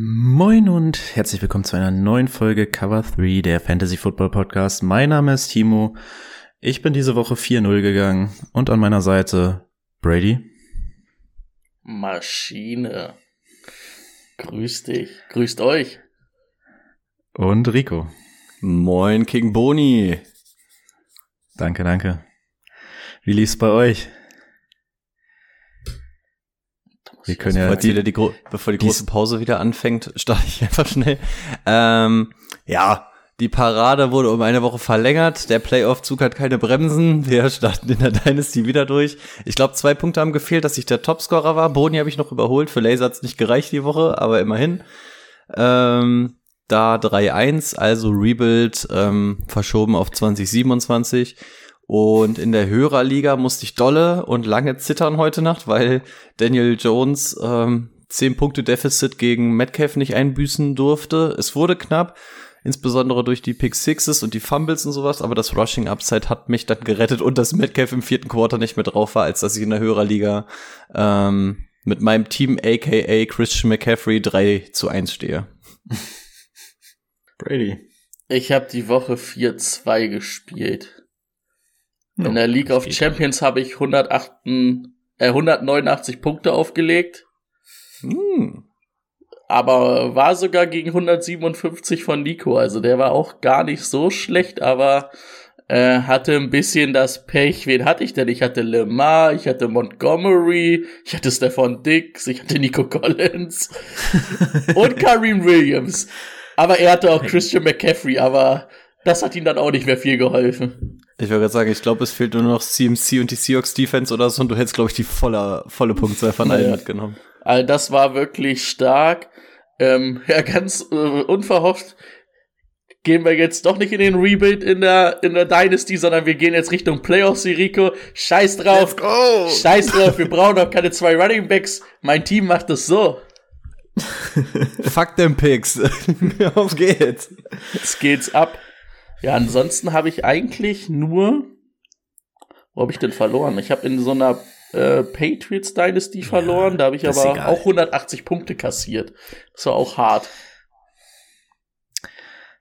Moin und herzlich willkommen zu einer neuen Folge Cover 3 der Fantasy Football Podcast. Mein Name ist Timo. Ich bin diese Woche 4-0 gegangen und an meiner Seite Brady. Maschine. Grüß dich. Grüßt euch. Und Rico. Moin, King Boni. Danke, danke. Wie lief's bei euch? Wir können ja, die, wieder die, bevor die große Pause wieder anfängt, starte ich einfach schnell. Ähm, ja, die Parade wurde um eine Woche verlängert. Der Playoff-Zug hat keine Bremsen. Wir starten in der Dynasty wieder durch. Ich glaube, zwei Punkte haben gefehlt, dass ich der Topscorer war. Boni habe ich noch überholt. Für Laser hat's nicht gereicht die Woche, aber immerhin. Ähm, da 3-1, also Rebuild ähm, verschoben auf 2027. Und in der Hörerliga musste ich dolle und lange zittern heute Nacht, weil Daniel Jones ähm, 10 Punkte Defizit gegen Metcalf nicht einbüßen durfte. Es wurde knapp, insbesondere durch die Pick Sixes und die Fumbles und sowas, aber das Rushing Upside hat mich dann gerettet und dass Metcalf im vierten Quarter nicht mehr drauf war, als dass ich in der Hörerliga ähm, mit meinem Team aka Christian McCaffrey 3 zu 1 stehe. Brady. Ich habe die Woche 4-2 gespielt. In der League of Champions habe ich 108, äh, 189 Punkte aufgelegt. Hm. Aber war sogar gegen 157 von Nico. Also der war auch gar nicht so schlecht, aber äh, hatte ein bisschen das Pech. Wen hatte ich denn? Ich hatte Lemar, ich hatte Montgomery, ich hatte Stefan Dix, ich hatte Nico Collins und Kareem Williams. Aber er hatte auch Christian McCaffrey, aber das hat ihm dann auch nicht mehr viel geholfen. Ich würde gerade sagen, ich glaube, es fehlt nur noch CMC und die Seahawks Defense oder so und du hättest, glaube ich, die volle, volle Punktzahl von allen mitgenommen. Also das war wirklich stark. Ähm, ja, ganz äh, unverhofft gehen wir jetzt doch nicht in den Rebuild in der, in der Dynasty, sondern wir gehen jetzt Richtung Playoffs, Rico. Scheiß drauf. Let's go. Scheiß drauf. Wir brauchen doch keine zwei Running Backs. Mein Team macht es so. Fuck them Picks. Auf geht's. Jetzt geht's ab. Ja, ansonsten habe ich eigentlich nur. Wo habe ich denn verloren? Ich habe in so einer äh, Patriots Dynasty verloren. Ja, da habe ich aber auch 180 Punkte kassiert. Das war auch hart.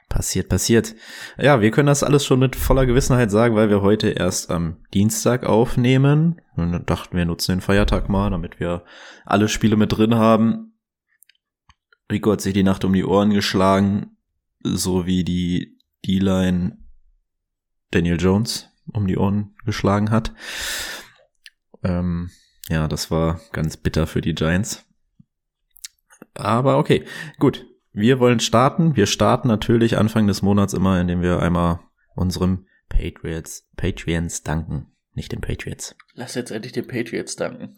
Passiert, passiert. Ja, wir können das alles schon mit voller Gewissenheit sagen, weil wir heute erst am Dienstag aufnehmen. Und dann dachten wir, nutzen den Feiertag mal, damit wir alle Spiele mit drin haben. Rico hat sich die Nacht um die Ohren geschlagen, so wie die D-Line Daniel Jones um die Ohren geschlagen hat. Ähm, ja, das war ganz bitter für die Giants. Aber okay, gut. Wir wollen starten. Wir starten natürlich Anfang des Monats immer, indem wir einmal unserem Patriots, Patriots danken. Nicht den Patriots. Lass jetzt endlich den Patriots danken.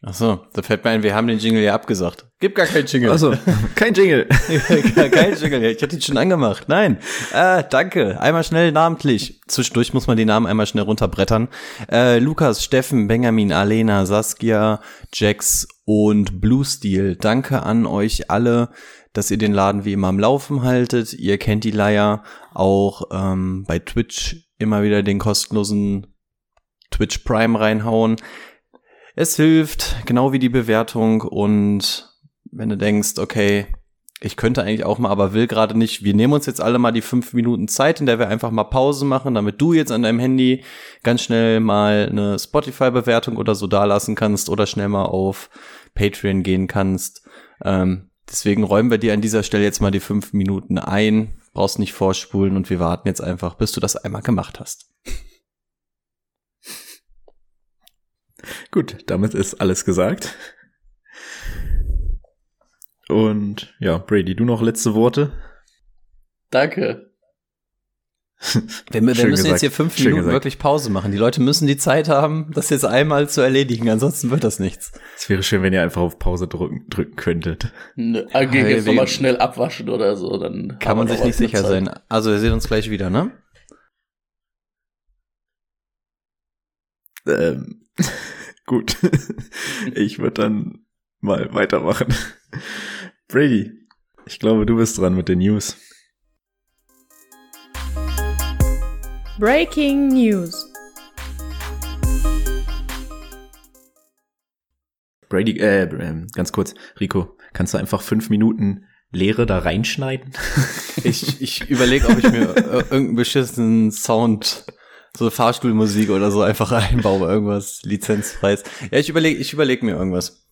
Ach so, da fällt mir ein, wir haben den Jingle ja abgesagt. Gibt gar keinen Jingle. Also kein Jingle. kein Jingle. Ich hatte ihn schon angemacht. Nein. Äh, danke. Einmal schnell namentlich. Zwischendurch muss man die Namen einmal schnell runterbrettern. Äh, Lukas, Steffen, Benjamin, Alena, Saskia, Jax und Blue Steel. Danke an euch alle, dass ihr den Laden wie immer am Laufen haltet. Ihr kennt die Leier. Auch ähm, bei Twitch immer wieder den kostenlosen Twitch Prime reinhauen. Es hilft, genau wie die Bewertung und wenn du denkst, okay, ich könnte eigentlich auch mal, aber will gerade nicht. Wir nehmen uns jetzt alle mal die fünf Minuten Zeit, in der wir einfach mal Pause machen, damit du jetzt an deinem Handy ganz schnell mal eine Spotify-Bewertung oder so dalassen kannst oder schnell mal auf Patreon gehen kannst. Ähm, deswegen räumen wir dir an dieser Stelle jetzt mal die fünf Minuten ein. Brauchst nicht vorspulen und wir warten jetzt einfach, bis du das einmal gemacht hast. Gut, damit ist alles gesagt. Und ja, Brady, du noch letzte Worte? Danke. Wir, wir müssen gesagt. jetzt hier fünf Schön Minuten gesagt. wirklich Pause machen. Die Leute müssen die Zeit haben, das jetzt einmal zu erledigen, ansonsten wird das nichts. Es wäre schön, wenn ihr einfach auf Pause drücken, drücken könntet. Ne, gehen jetzt nochmal schnell abwaschen oder so, dann kann man sich nicht sicher Zeit. sein. Also wir sehen uns gleich wieder, ne? Ähm, gut. ich würde dann mal weitermachen. Brady, ich glaube, du bist dran mit den News. Breaking News. Brady, äh, ähm, ganz kurz, Rico, kannst du einfach fünf Minuten Leere da reinschneiden? ich ich überlege, ob ich mir äh, irgendeinen beschissenen Sound, so Fahrstuhlmusik oder so einfach einbaue, irgendwas lizenzfreies. Ja, ich überlege, ich überlege mir irgendwas.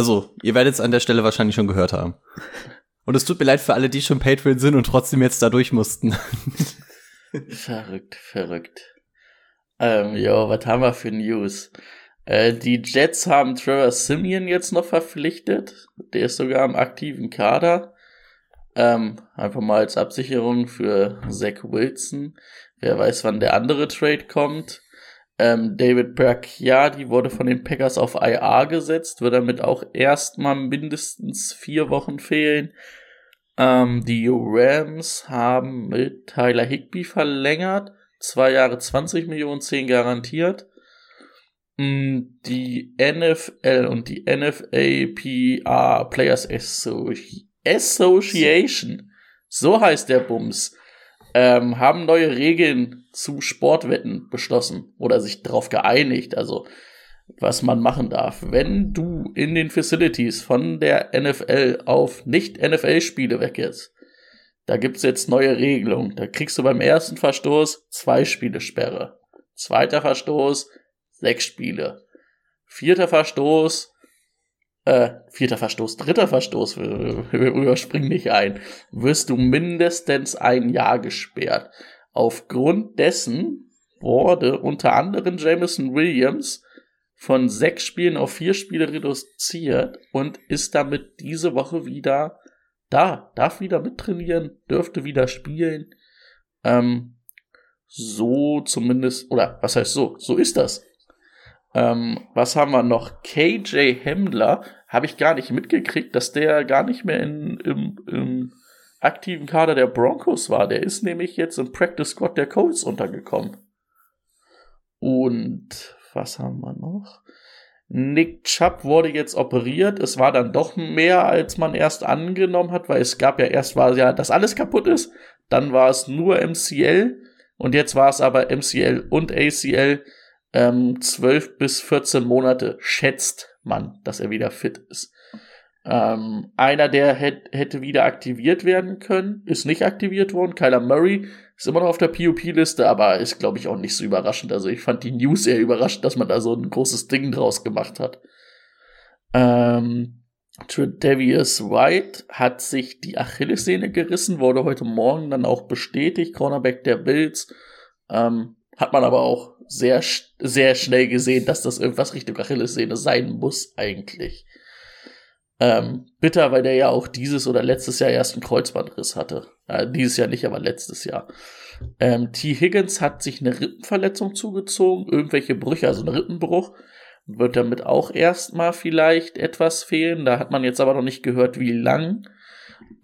Also, ihr werdet es an der Stelle wahrscheinlich schon gehört haben. Und es tut mir leid für alle, die schon Patreon sind und trotzdem jetzt da durch mussten. verrückt, verrückt. Ähm, jo, was haben wir für News? Äh, die Jets haben Trevor Simeon jetzt noch verpflichtet. Der ist sogar im aktiven Kader. Ähm, einfach mal als Absicherung für Zach Wilson. Wer weiß, wann der andere Trade kommt. Ähm, David Bracchiadi wurde von den Packers auf IR gesetzt, wird damit auch erstmal mindestens vier Wochen fehlen. Ähm, die Rams haben mit Tyler Higby verlängert, zwei Jahre 20 Millionen, 10 garantiert. Mm, die NFL und die NFAPR Players Association, so heißt der Bums, ähm, haben neue Regeln zu Sportwetten beschlossen oder sich darauf geeinigt, also was man machen darf. Wenn du in den Facilities von der NFL auf Nicht-NFL-Spiele weggehst, da gibt's jetzt neue Regelungen. Da kriegst du beim ersten Verstoß zwei Spiele Sperre. Zweiter Verstoß sechs Spiele. Vierter Verstoß äh, vierter Verstoß, dritter Verstoß, wir, überspringen nicht ein, wirst du mindestens ein Jahr gesperrt. Aufgrund dessen wurde unter anderem Jameson Williams von sechs Spielen auf vier Spiele reduziert und ist damit diese Woche wieder da, darf wieder mittrainieren, dürfte wieder spielen. Ähm, so zumindest, oder was heißt so? So ist das. Ähm, was haben wir noch? KJ Hemmler habe ich gar nicht mitgekriegt, dass der gar nicht mehr in, im, im aktiven Kader der Broncos war. Der ist nämlich jetzt im Practice Squad der Colts untergekommen. Und was haben wir noch? Nick Chubb wurde jetzt operiert. Es war dann doch mehr, als man erst angenommen hat, weil es gab ja erst war ja, dass alles kaputt ist. Dann war es nur MCL und jetzt war es aber MCL und ACL ähm, 12 bis 14 Monate schätzt man, dass er wieder fit ist. Ähm, einer, der hätt, hätte wieder aktiviert werden können, ist nicht aktiviert worden. Kyler Murray ist immer noch auf der POP-Liste, aber ist, glaube ich, auch nicht so überraschend. Also ich fand die News sehr überraschend, dass man da so ein großes Ding draus gemacht hat. Ähm, Tredavious White hat sich die Achillessehne gerissen, wurde heute Morgen dann auch bestätigt. Cornerback der Bills. Ähm, hat man aber auch sehr, sehr schnell gesehen, dass das irgendwas Richtung Achillessehne sein muss, eigentlich. Ähm, bitter, weil der ja auch dieses oder letztes Jahr erst einen Kreuzbandriss hatte. Äh, dieses Jahr nicht, aber letztes Jahr. Ähm, T. Higgins hat sich eine Rippenverletzung zugezogen, irgendwelche Brüche, also ein Rippenbruch. Wird damit auch erstmal vielleicht etwas fehlen. Da hat man jetzt aber noch nicht gehört, wie lang.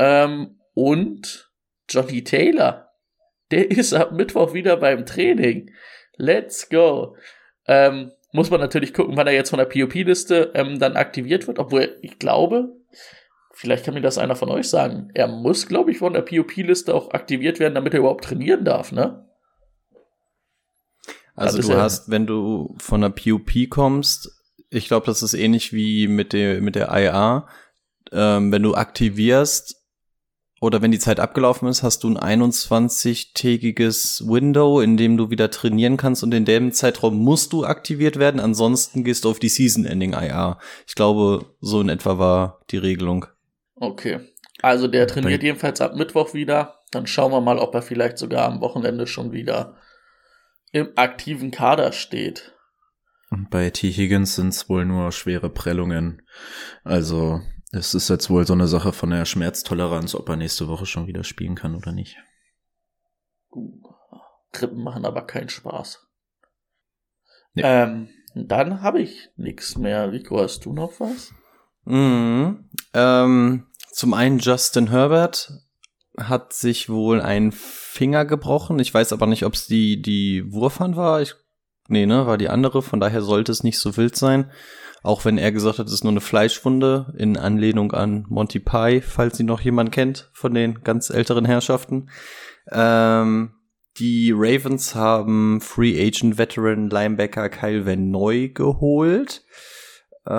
Ähm, und Johnny Taylor, der ist ab Mittwoch wieder beim Training. Let's go. Ähm, muss man natürlich gucken, wann er jetzt von der POP-Liste ähm, dann aktiviert wird, obwohl ich glaube, vielleicht kann mir das einer von euch sagen, er muss, glaube ich, von der POP-Liste auch aktiviert werden, damit er überhaupt trainieren darf, ne? Also du hast, wenn du von der POP kommst, ich glaube, das ist ähnlich wie mit der, mit der IA, ähm, wenn du aktivierst, oder wenn die Zeit abgelaufen ist, hast du ein 21-tägiges Window, in dem du wieder trainieren kannst und in dem Zeitraum musst du aktiviert werden. Ansonsten gehst du auf die Season-Ending IR. Ich glaube, so in etwa war die Regelung. Okay. Also der trainiert Bei jedenfalls ab Mittwoch wieder. Dann schauen wir mal, ob er vielleicht sogar am Wochenende schon wieder im aktiven Kader steht. Und bei T. Higgins sind es wohl nur schwere Prellungen. Also es ist jetzt wohl so eine Sache von der Schmerztoleranz, ob er nächste Woche schon wieder spielen kann oder nicht. Krippen machen aber keinen Spaß. Nee. Ähm, dann habe ich nichts mehr. Rico, hast du noch was? Mhm. Ähm, zum einen Justin Herbert hat sich wohl ein Finger gebrochen. Ich weiß aber nicht, ob es die, die Wurfhand war. Ich, nee, ne, war die andere. Von daher sollte es nicht so wild sein. Auch wenn er gesagt hat, es ist nur eine Fleischwunde in Anlehnung an Monty Pie, falls sie noch jemand kennt von den ganz älteren Herrschaften. Ähm, die Ravens haben Free Agent Veteran Linebacker Kyle Van Noy geholt. Äh,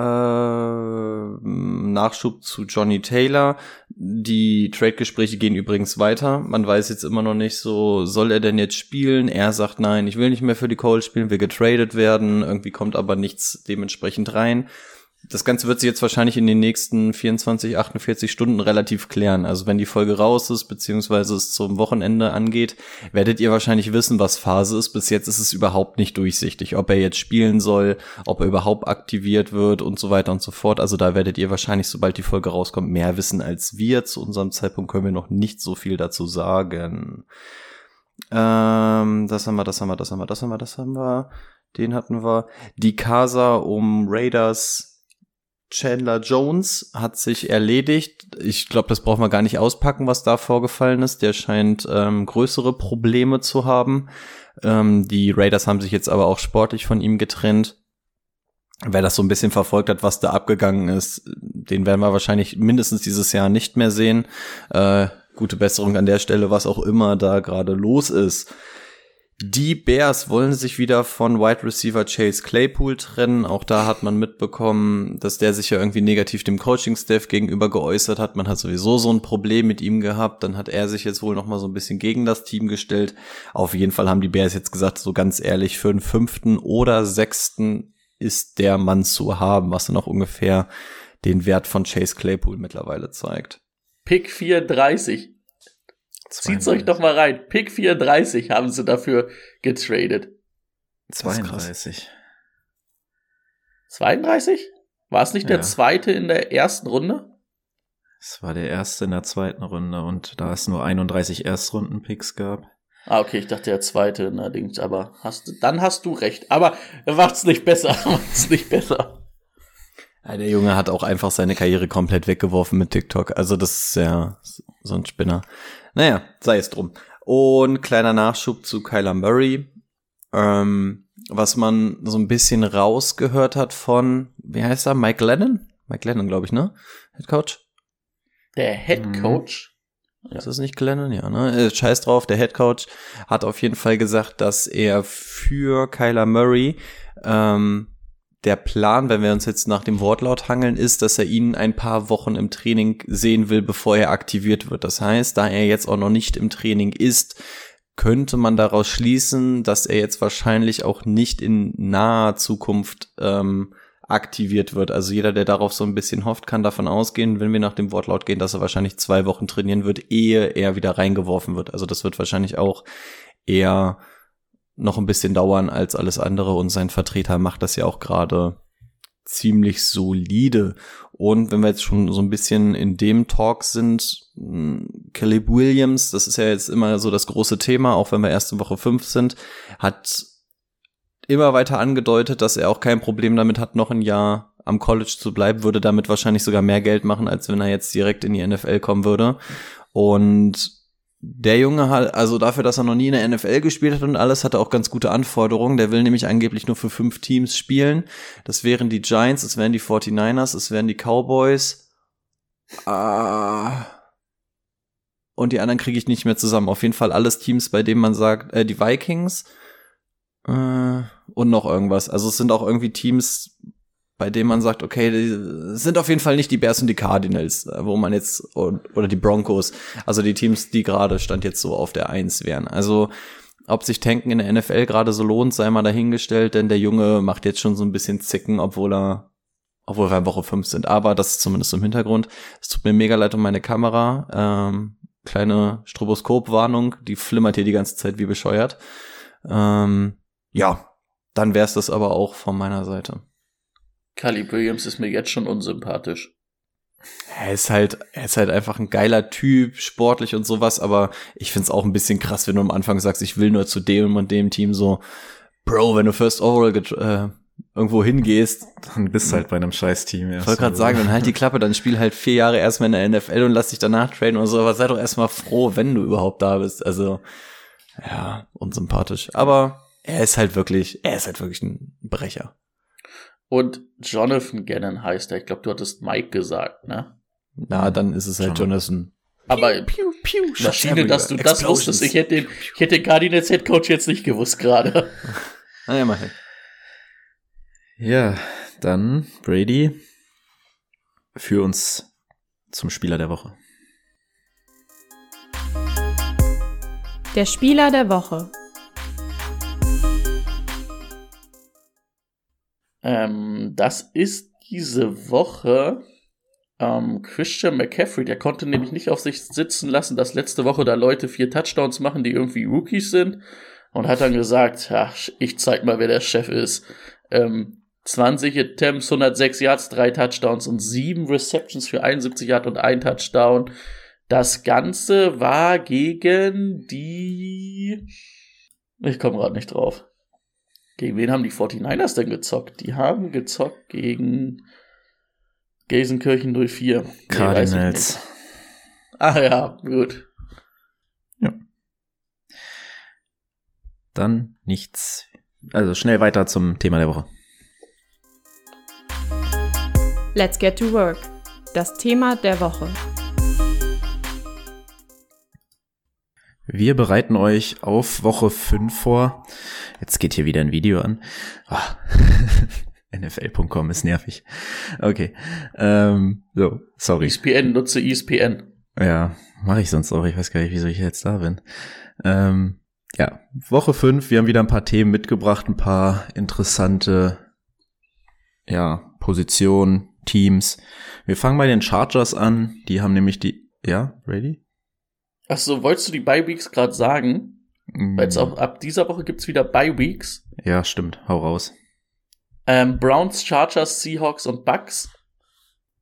Nachschub zu Johnny Taylor. Die Trade-Gespräche gehen übrigens weiter. Man weiß jetzt immer noch nicht so, soll er denn jetzt spielen? Er sagt nein, ich will nicht mehr für die Colts spielen, will getradet werden. Irgendwie kommt aber nichts dementsprechend rein das Ganze wird sich jetzt wahrscheinlich in den nächsten 24, 48 Stunden relativ klären. Also wenn die Folge raus ist, beziehungsweise es zum Wochenende angeht, werdet ihr wahrscheinlich wissen, was Phase ist. Bis jetzt ist es überhaupt nicht durchsichtig, ob er jetzt spielen soll, ob er überhaupt aktiviert wird und so weiter und so fort. Also da werdet ihr wahrscheinlich, sobald die Folge rauskommt, mehr wissen als wir. Zu unserem Zeitpunkt können wir noch nicht so viel dazu sagen. Ähm, das haben wir, das haben wir, das haben wir, das haben wir, das haben wir. Den hatten wir. Die Casa um Raiders Chandler Jones hat sich erledigt. Ich glaube, das brauchen wir gar nicht auspacken, was da vorgefallen ist. Der scheint ähm, größere Probleme zu haben. Ähm, die Raiders haben sich jetzt aber auch sportlich von ihm getrennt. Wer das so ein bisschen verfolgt hat, was da abgegangen ist, den werden wir wahrscheinlich mindestens dieses Jahr nicht mehr sehen. Äh, gute Besserung an der Stelle, was auch immer da gerade los ist. Die Bears wollen sich wieder von Wide Receiver Chase Claypool trennen. Auch da hat man mitbekommen, dass der sich ja irgendwie negativ dem Coaching-Staff gegenüber geäußert hat. Man hat sowieso so ein Problem mit ihm gehabt. Dann hat er sich jetzt wohl noch mal so ein bisschen gegen das Team gestellt. Auf jeden Fall haben die Bears jetzt gesagt, so ganz ehrlich, für den fünften oder sechsten ist der Mann zu haben, was dann auch ungefähr den Wert von Chase Claypool mittlerweile zeigt. Pick 34. Zieht's euch doch mal rein. Pick 34 haben sie dafür getradet. 32. 32? War es nicht ja. der zweite in der ersten Runde? Es war der erste in der zweiten Runde und da es nur 31 Erstrunden-Picks gab. Ah, okay, ich dachte der zweite, allerdings, aber hast dann hast du recht. Aber macht's nicht besser, macht's nicht besser. Ja, der Junge hat auch einfach seine Karriere komplett weggeworfen mit TikTok. Also das ist ja so ein Spinner. Naja, sei es drum. Und kleiner Nachschub zu Kyler Murray. Ähm, was man so ein bisschen rausgehört hat von, wie heißt er, Mike Lennon? Mike Lennon, glaube ich, ne? Head Coach? Der Head mhm. Coach? Mhm. Ist das nicht Glennon? Ja, ne? Äh, scheiß drauf, der Head Coach hat auf jeden Fall gesagt, dass er für Kyler Murray ähm, der Plan, wenn wir uns jetzt nach dem Wortlaut hangeln, ist, dass er ihn ein paar Wochen im Training sehen will, bevor er aktiviert wird. Das heißt, da er jetzt auch noch nicht im Training ist, könnte man daraus schließen, dass er jetzt wahrscheinlich auch nicht in naher Zukunft ähm, aktiviert wird. Also jeder, der darauf so ein bisschen hofft, kann davon ausgehen, wenn wir nach dem Wortlaut gehen, dass er wahrscheinlich zwei Wochen trainieren wird, ehe er wieder reingeworfen wird. Also das wird wahrscheinlich auch eher noch ein bisschen dauern als alles andere und sein Vertreter macht das ja auch gerade ziemlich solide. Und wenn wir jetzt schon so ein bisschen in dem Talk sind, hm, Caleb Williams, das ist ja jetzt immer so das große Thema, auch wenn wir erst in Woche 5 sind, hat immer weiter angedeutet, dass er auch kein Problem damit hat, noch ein Jahr am College zu bleiben, würde damit wahrscheinlich sogar mehr Geld machen, als wenn er jetzt direkt in die NFL kommen würde. Und der Junge hat, also dafür, dass er noch nie in der NFL gespielt hat und alles, hat er auch ganz gute Anforderungen. Der will nämlich angeblich nur für fünf Teams spielen. Das wären die Giants, es wären die 49ers, es wären die Cowboys. Ah. Und die anderen kriege ich nicht mehr zusammen. Auf jeden Fall alles Teams, bei denen man sagt, äh, die Vikings äh, und noch irgendwas. Also es sind auch irgendwie Teams, bei dem man sagt, okay, die sind auf jeden Fall nicht die Bears und die Cardinals, äh, wo man jetzt, oder die Broncos, also die Teams, die gerade stand jetzt so auf der Eins wären. Also, ob sich Tanken in der NFL gerade so lohnt, sei mal dahingestellt, denn der Junge macht jetzt schon so ein bisschen Zicken, obwohl er, obwohl wir in Woche 5 sind. Aber das ist zumindest im Hintergrund. Es tut mir mega leid um meine Kamera. Ähm, kleine Stroboskopwarnung, die flimmert hier die ganze Zeit wie bescheuert. Ähm, ja, dann wär's das aber auch von meiner Seite. Caleb Williams ist mir jetzt schon unsympathisch. Er ist halt, er ist halt einfach ein geiler Typ, sportlich und sowas, aber ich find's auch ein bisschen krass, wenn du am Anfang sagst, ich will nur zu dem und dem Team so, Bro, wenn du First Overall äh, irgendwo hingehst, dann bist du halt bei einem Scheiß-Team. Ich wollte gerade sagen, dann halt die Klappe, dann spiel halt vier Jahre erstmal in der NFL und lass dich danach traden und so, aber sei doch erstmal froh, wenn du überhaupt da bist. Also, ja, unsympathisch. Aber er ist halt wirklich, er ist halt wirklich ein Brecher. Und Jonathan Gannon heißt er. Ich glaube, du hattest Mike gesagt, ne? Na, dann ist es halt Jonathan. Aber piu, piu, piu, Maschine, dass du das wusstest. Ich hätte den, ich hätte den Cardinals Head Coach jetzt nicht gewusst gerade. Na, immerhin. Ja, dann Brady für uns zum Spieler der Woche. Der Spieler der Woche. Ähm, das ist diese Woche ähm, Christian McCaffrey. Der konnte nämlich nicht auf sich sitzen lassen, dass letzte Woche da Leute vier Touchdowns machen, die irgendwie Rookies sind. Und hat dann gesagt, ja, ich zeig mal, wer der Chef ist. Ähm, 20 Attempts, 106 Yards, 3 Touchdowns und 7 Receptions für 71 Yards und 1 Touchdown. Das Ganze war gegen die... Ich komme gerade nicht drauf. Gegen wen haben die 49ers denn gezockt? Die haben gezockt gegen Gelsenkirchen 04. Cardinals. Nee, Ach ja, gut. Ja. Dann nichts. Also schnell weiter zum Thema der Woche. Let's get to work. Das Thema der Woche. Wir bereiten euch auf Woche 5 vor. Jetzt geht hier wieder ein Video an. Oh. NFL.com ist nervig. Okay. Ähm, so, sorry. ESPN, nutze ESPN. Ja, mache ich sonst auch. Ich weiß gar nicht, wieso ich jetzt da bin. Ähm, ja, Woche 5. Wir haben wieder ein paar Themen mitgebracht, ein paar interessante ja, Positionen, Teams. Wir fangen bei den Chargers an. Die haben nämlich die. Ja, ready? Ach so, wolltest du die Bye Weeks gerade sagen? Mm. Weil jetzt auch ab dieser Woche gibt's wieder Bye Weeks. Ja, stimmt. Hau raus. Ähm, Browns, Chargers, Seahawks und Bucks.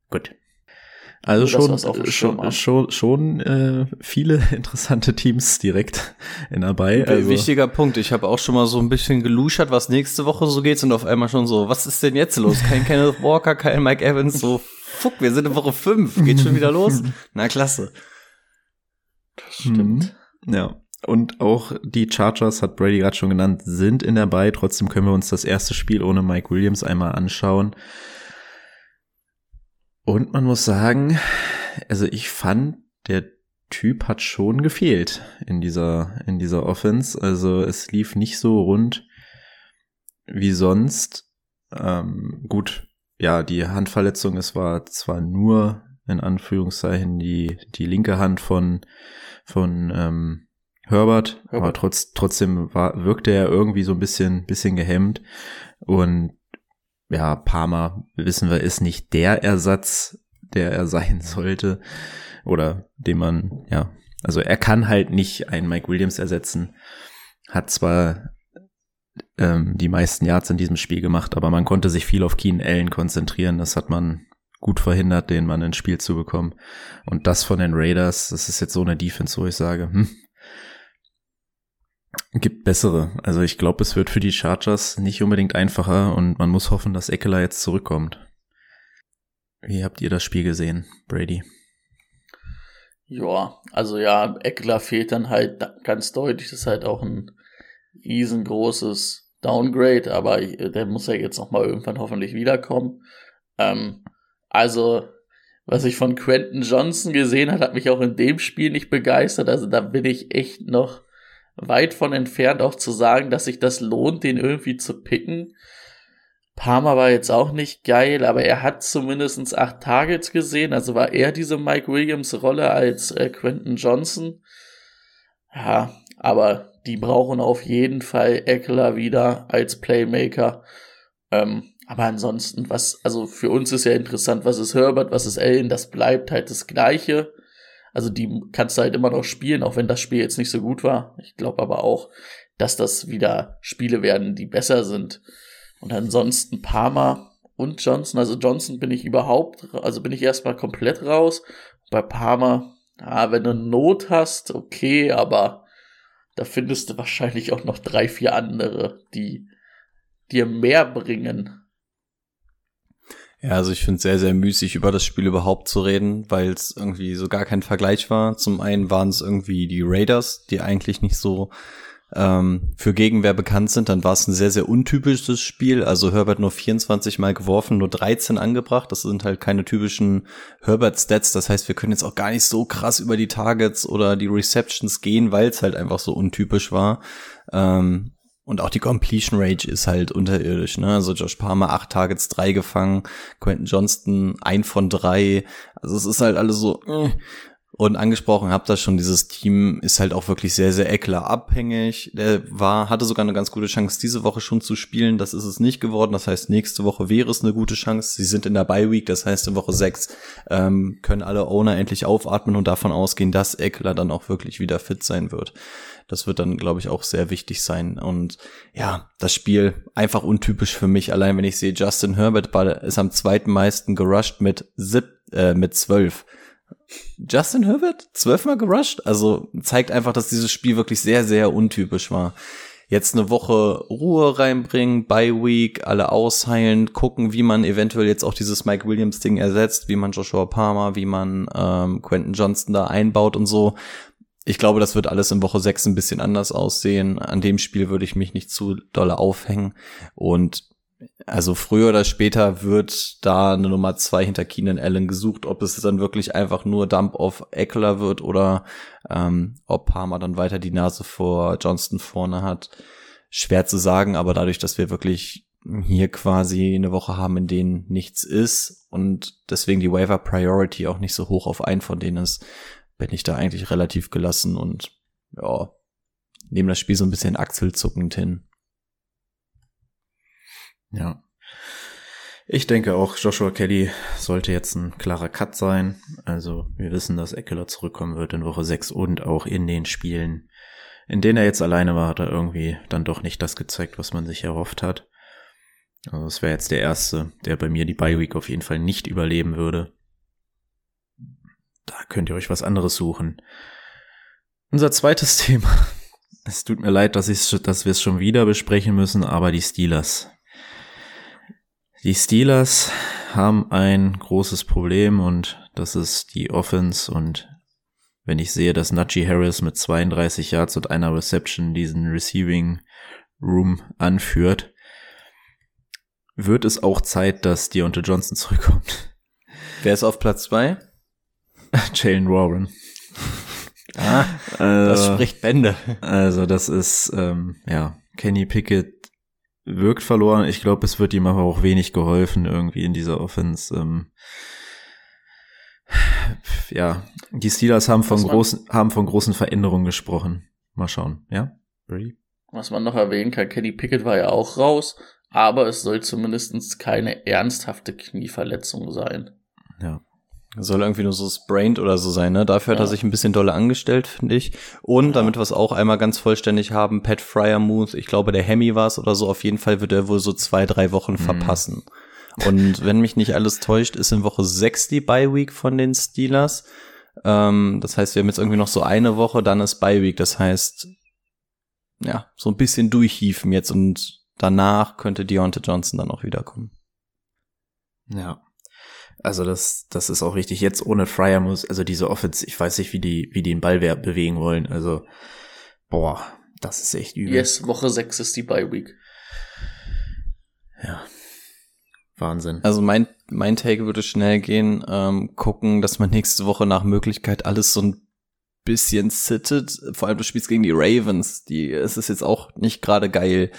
Gut. Also schon, schon, schon, schon äh, viele interessante Teams direkt in dabei. Also. Wichtiger Punkt. Ich habe auch schon mal so ein bisschen geluschert, was nächste Woche so geht und auf einmal schon so, was ist denn jetzt los? Kein Kenneth Walker, kein Mike Evans, so, fuck, wir sind in Woche 5, geht schon wieder los? Na, klasse. Stimmt. Mhm. Ja. Und auch die Chargers, hat Brady gerade schon genannt, sind in dabei. Trotzdem können wir uns das erste Spiel ohne Mike Williams einmal anschauen. Und man muss sagen, also ich fand, der Typ hat schon gefehlt in dieser, in dieser Offense. Also es lief nicht so rund wie sonst. Ähm, gut, ja, die Handverletzung, es war zwar nur in Anführungszeichen die, die linke Hand von, von ähm, Herbert, Herbert, aber trotz, trotzdem war, wirkte er irgendwie so ein bisschen, bisschen gehemmt. Und ja, Palmer, wissen wir, ist nicht der Ersatz, der er sein sollte. Oder den man, ja, also er kann halt nicht einen Mike Williams ersetzen. Hat zwar ähm, die meisten Yards in diesem Spiel gemacht, aber man konnte sich viel auf Keen Allen konzentrieren. Das hat man gut verhindert, den Mann ins Spiel zu bekommen. Und das von den Raiders, das ist jetzt so eine Defense, wo ich sage, hm, gibt bessere. Also ich glaube, es wird für die Chargers nicht unbedingt einfacher und man muss hoffen, dass Eckler jetzt zurückkommt. Wie habt ihr das Spiel gesehen, Brady? Ja, also ja, Eckler fehlt dann halt ganz deutlich. Das ist halt auch ein riesengroßes Downgrade, aber der muss ja jetzt noch mal irgendwann hoffentlich wiederkommen. Ähm, also, was ich von Quentin Johnson gesehen hat, hat mich auch in dem Spiel nicht begeistert. Also da bin ich echt noch weit von entfernt, auch zu sagen, dass sich das lohnt, den irgendwie zu picken. Palmer war jetzt auch nicht geil, aber er hat zumindest acht Targets gesehen, also war er diese Mike Williams Rolle als äh, Quentin Johnson. Ja, aber die brauchen auf jeden Fall Eckler wieder als Playmaker. Ähm, aber ansonsten, was, also für uns ist ja interessant, was ist Herbert, was ist Allen, das bleibt halt das Gleiche. Also die kannst du halt immer noch spielen, auch wenn das Spiel jetzt nicht so gut war. Ich glaube aber auch, dass das wieder Spiele werden, die besser sind. Und ansonsten Palmer und Johnson. Also Johnson bin ich überhaupt, also bin ich erstmal komplett raus. Bei Palmer, ja, wenn du Not hast, okay, aber da findest du wahrscheinlich auch noch drei, vier andere, die dir mehr bringen. Ja, also ich finde es sehr, sehr müßig, über das Spiel überhaupt zu reden, weil es irgendwie so gar kein Vergleich war. Zum einen waren es irgendwie die Raiders, die eigentlich nicht so ähm, für Gegenwehr bekannt sind, dann war es ein sehr, sehr untypisches Spiel. Also Herbert nur 24 Mal geworfen, nur 13 angebracht. Das sind halt keine typischen Herbert-Stats. Das heißt, wir können jetzt auch gar nicht so krass über die Targets oder die Receptions gehen, weil es halt einfach so untypisch war. Ähm, und auch die Completion Rage ist halt unterirdisch, ne? Also Josh Palmer acht Targets, drei gefangen, Quentin Johnston ein von drei. Also es ist halt alles so. Äh. Und angesprochen habt das schon, dieses Team ist halt auch wirklich sehr, sehr Eckler abhängig. Der war, hatte sogar eine ganz gute Chance, diese Woche schon zu spielen. Das ist es nicht geworden. Das heißt, nächste Woche wäre es eine gute Chance. Sie sind in der Bye Week, das heißt, in Woche sechs ähm, können alle Owner endlich aufatmen und davon ausgehen, dass Eckler dann auch wirklich wieder fit sein wird. Das wird dann, glaube ich, auch sehr wichtig sein. Und ja, das Spiel einfach untypisch für mich. Allein wenn ich sehe, Justin Herbert ist am zweiten meisten gerusht mit sieb, äh, mit zwölf. Justin Herbert zwölfmal gerusht. Also zeigt einfach, dass dieses Spiel wirklich sehr, sehr untypisch war. Jetzt eine Woche Ruhe reinbringen, Bye Week, alle ausheilen, gucken, wie man eventuell jetzt auch dieses Mike Williams Ding ersetzt, wie man Joshua Palmer, wie man ähm, Quentin Johnston da einbaut und so. Ich glaube, das wird alles in Woche 6 ein bisschen anders aussehen. An dem Spiel würde ich mich nicht zu dolle aufhängen. Und also früher oder später wird da eine Nummer zwei hinter Keenan Allen gesucht, ob es dann wirklich einfach nur Dump auf Eckler wird oder ähm, ob Palmer dann weiter die Nase vor Johnston vorne hat. Schwer zu sagen, aber dadurch, dass wir wirklich hier quasi eine Woche haben, in denen nichts ist und deswegen die Waiver Priority auch nicht so hoch auf einen von denen ist, bin ich da eigentlich relativ gelassen und ja, nehme das Spiel so ein bisschen achselzuckend hin. Ja. Ich denke auch, Joshua Kelly sollte jetzt ein klarer Cut sein. Also wir wissen, dass Eckler zurückkommen wird in Woche 6 und auch in den Spielen, in denen er jetzt alleine war, hat er irgendwie dann doch nicht das gezeigt, was man sich erhofft hat. Also das wäre jetzt der erste, der bei mir die Bye Week auf jeden Fall nicht überleben würde. Da könnt ihr euch was anderes suchen. Unser zweites Thema. Es tut mir leid, dass, ich, dass wir es schon wieder besprechen müssen, aber die Steelers. Die Steelers haben ein großes Problem und das ist die Offense und wenn ich sehe, dass Najee Harris mit 32 Yards und einer Reception diesen Receiving Room anführt, wird es auch Zeit, dass Deontay Johnson zurückkommt. Wer ist auf Platz zwei? Jalen Warren. Ah, also, das spricht Bände. Also das ist, ähm, ja, Kenny Pickett wirkt verloren. Ich glaube, es wird ihm aber auch wenig geholfen irgendwie in dieser Offense. Ähm, ja, die Steelers haben von großen, haben von großen Veränderungen gesprochen. Mal schauen, ja? Brady? Was man noch erwähnen kann, Kenny Pickett war ja auch raus, aber es soll zumindest keine ernsthafte Knieverletzung sein. Ja. Soll irgendwie nur so sprained oder so sein, ne? Dafür hat ja. er sich ein bisschen dolle angestellt, finde ich. Und ja. damit wir es auch einmal ganz vollständig haben, Pat Fryermuth, ich glaube, der Hemi war es oder so, auf jeden Fall wird er wohl so zwei, drei Wochen mhm. verpassen. Und wenn mich nicht alles täuscht, ist in Woche sechs die Bye Week von den Steelers. Ähm, das heißt, wir haben jetzt irgendwie noch so eine Woche, dann ist Bye Week. Das heißt, ja, so ein bisschen durchhiefen jetzt und danach könnte Deontay Johnson dann auch wiederkommen. Ja. Also das, das ist auch richtig. Jetzt ohne Fryer muss, also diese Offense, ich weiß nicht, wie die, wie die den Ball bewegen wollen. Also, boah, das ist echt übel. Yes, Woche 6 ist die Bye Week. Ja. Wahnsinn. Also mein, mein Take würde schnell gehen, ähm, gucken, dass man nächste Woche nach Möglichkeit alles so ein bisschen sittet. Vor allem du spielst gegen die Ravens. Die, es ist jetzt auch nicht gerade geil.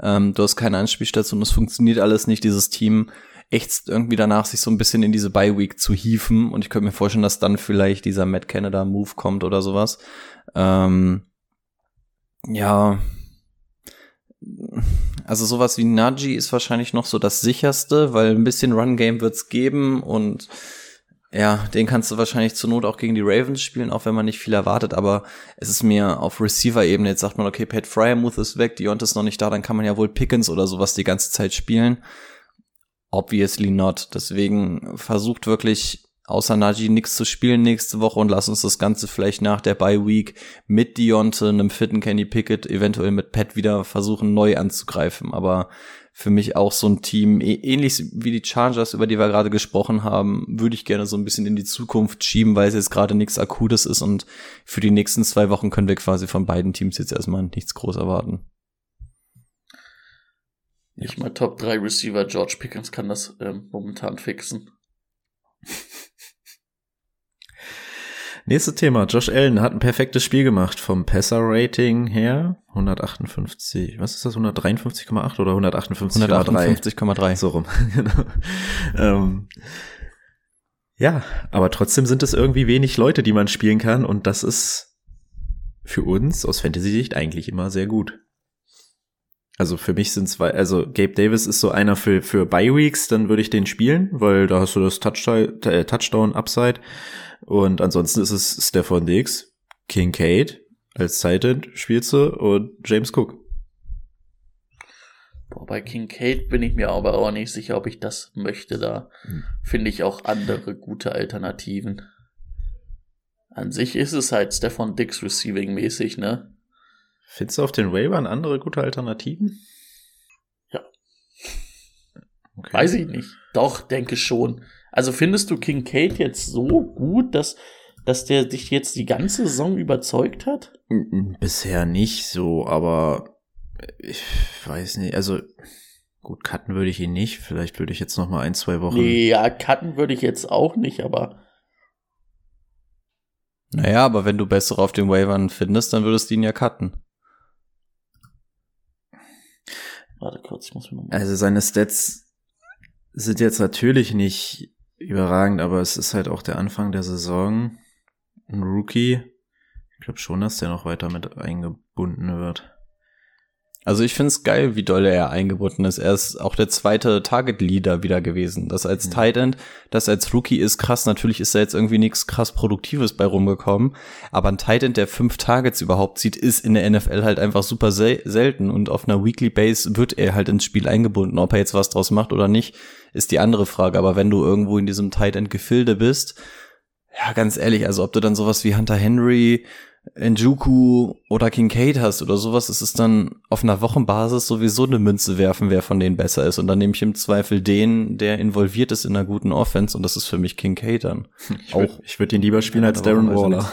Ähm, du hast keine Anspielstation, es funktioniert alles nicht. Dieses Team echt irgendwie danach, sich so ein bisschen in diese Bye Week zu hieven. Und ich könnte mir vorstellen, dass dann vielleicht dieser Matt Canada Move kommt oder sowas. Ähm, ja, also sowas wie Naji ist wahrscheinlich noch so das sicherste, weil ein bisschen Run Game wird's geben und ja, den kannst du wahrscheinlich zur Not auch gegen die Ravens spielen, auch wenn man nicht viel erwartet, aber es ist mir auf Receiver-Ebene, jetzt sagt man, okay, Pat Fryermuth ist weg, Deont ist noch nicht da, dann kann man ja wohl Pickens oder sowas die ganze Zeit spielen. Obviously not. Deswegen versucht wirklich außer Najee nichts zu spielen nächste Woche und lass uns das Ganze vielleicht nach der Bye Week mit Dionte, einem fitten Kenny Pickett, eventuell mit Pat wieder versuchen neu anzugreifen. Aber für mich auch so ein Team, ähnlich wie die Chargers, über die wir gerade gesprochen haben, würde ich gerne so ein bisschen in die Zukunft schieben, weil es jetzt gerade nichts Akutes ist und für die nächsten zwei Wochen können wir quasi von beiden Teams jetzt erstmal nichts groß erwarten. Nicht mal Top 3 Receiver George Pickens kann das ähm, momentan fixen. Nächstes Thema. Josh Allen hat ein perfektes Spiel gemacht vom Passer-Rating her. 158, was ist das? 153,8 oder 158,3? 158,3. So rum, genau. ähm, ja, aber trotzdem sind es irgendwie wenig Leute, die man spielen kann und das ist für uns aus Fantasy-Sicht eigentlich immer sehr gut. Also für mich sind zwei, also Gabe Davis ist so einer für, für Bye Weeks, dann würde ich den spielen, weil da hast du das Touchdown, äh, Touchdown Upside. Und ansonsten ist es Stefan Diggs, Kincaid als Titan spielst du und James Cook. Boah, bei Kincaid bin ich mir aber auch nicht sicher, ob ich das möchte. Da hm. finde ich auch andere gute Alternativen. An sich ist es halt Stefan Dix Receiving mäßig, ne? Findest du auf den Waivern andere gute Alternativen? Ja. Okay. Weiß ich nicht. Doch, denke schon. Also findest du Kincaid jetzt so gut, dass, dass der dich jetzt die ganze Saison überzeugt hat? Bisher nicht so, aber ich weiß nicht, also gut, cutten würde ich ihn nicht. Vielleicht würde ich jetzt noch mal ein, zwei Wochen. Nee, ja, cutten würde ich jetzt auch nicht, aber. Naja, aber wenn du bessere auf den Waivern findest, dann würdest du ihn ja cutten. Warte kurz, ich muss mir. Also seine Stats sind jetzt natürlich nicht überragend, aber es ist halt auch der Anfang der Saison. Ein Rookie. Ich glaube schon, dass der noch weiter mit eingebunden wird. Also ich find's geil, wie doll er eingebunden ist. Er ist auch der zweite Target-Leader wieder gewesen. Das als mhm. Tight End, das als Rookie ist krass. Natürlich ist da jetzt irgendwie nichts krass Produktives bei rumgekommen. Aber ein Tight End, der fünf Targets überhaupt sieht, ist in der NFL halt einfach super sel selten. Und auf einer Weekly Base wird er halt ins Spiel eingebunden. Ob er jetzt was draus macht oder nicht, ist die andere Frage. Aber wenn du irgendwo in diesem Tight End Gefilde bist, ja, ganz ehrlich, also ob du dann sowas wie Hunter Henry, Njuku oder Kincaid hast oder sowas, ist es dann auf einer Wochenbasis sowieso eine Münze werfen, wer von denen besser ist. Und dann nehme ich im Zweifel den, der involviert ist in einer guten Offense und das ist für mich Kincaid dann. Ich würd, auch. Ich würde ihn lieber spielen als Darren Waller.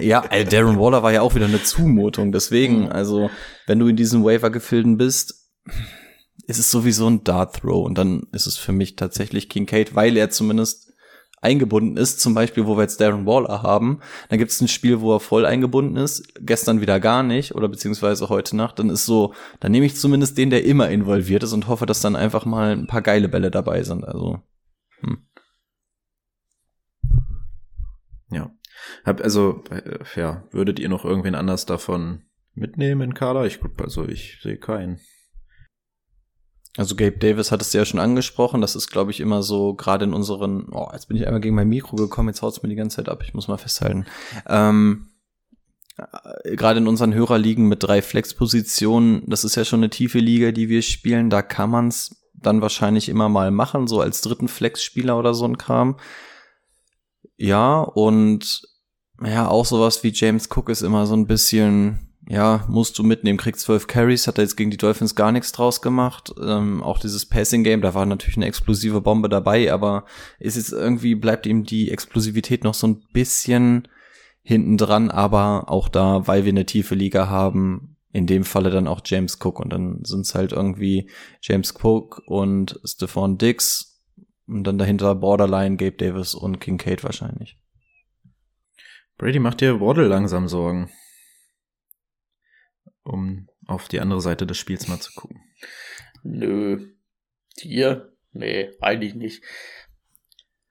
ja, also Darren Waller war ja auch wieder eine Zumutung. Deswegen, also, wenn du in diesen Waiver-Gefilden bist, ist es sowieso ein Dart Throw und dann ist es für mich tatsächlich Kincaid, weil er zumindest eingebunden ist, zum Beispiel, wo wir jetzt Darren Waller haben, dann gibt es ein Spiel, wo er voll eingebunden ist, gestern wieder gar nicht oder beziehungsweise heute Nacht, dann ist so, dann nehme ich zumindest den, der immer involviert ist und hoffe, dass dann einfach mal ein paar geile Bälle dabei sind. Also, hm. Ja. Hab, also, äh, ja, würdet ihr noch irgendwen anders davon mitnehmen in Kader? Ich gut, also ich sehe keinen. Also Gabe Davis hat es ja schon angesprochen, das ist, glaube ich, immer so, gerade in unseren, oh, jetzt bin ich einmal gegen mein Mikro gekommen, jetzt haut's mir die ganze Zeit ab, ich muss mal festhalten. Ähm, äh, gerade in unseren Hörerligen mit drei Flex-Positionen, das ist ja schon eine tiefe Liga, die wir spielen, da kann man's dann wahrscheinlich immer mal machen, so als dritten Flex-Spieler oder so ein Kram. Ja, und ja, auch sowas wie James Cook ist immer so ein bisschen, ja, musst du mitnehmen, kriegt zwölf Carries, hat er jetzt gegen die Dolphins gar nichts draus gemacht. Ähm, auch dieses Passing-Game, da war natürlich eine explosive Bombe dabei, aber ist jetzt irgendwie, bleibt ihm die Explosivität noch so ein bisschen hinten dran, aber auch da, weil wir eine tiefe Liga haben, in dem Falle dann auch James Cook und dann sind es halt irgendwie James Cook und Stephon Dix und dann dahinter Borderline, Gabe Davis und Kincaid wahrscheinlich. Brady macht dir Waddle langsam Sorgen. Um auf die andere Seite des Spiels mal zu gucken. Nö. Dir? Nee, eigentlich nicht.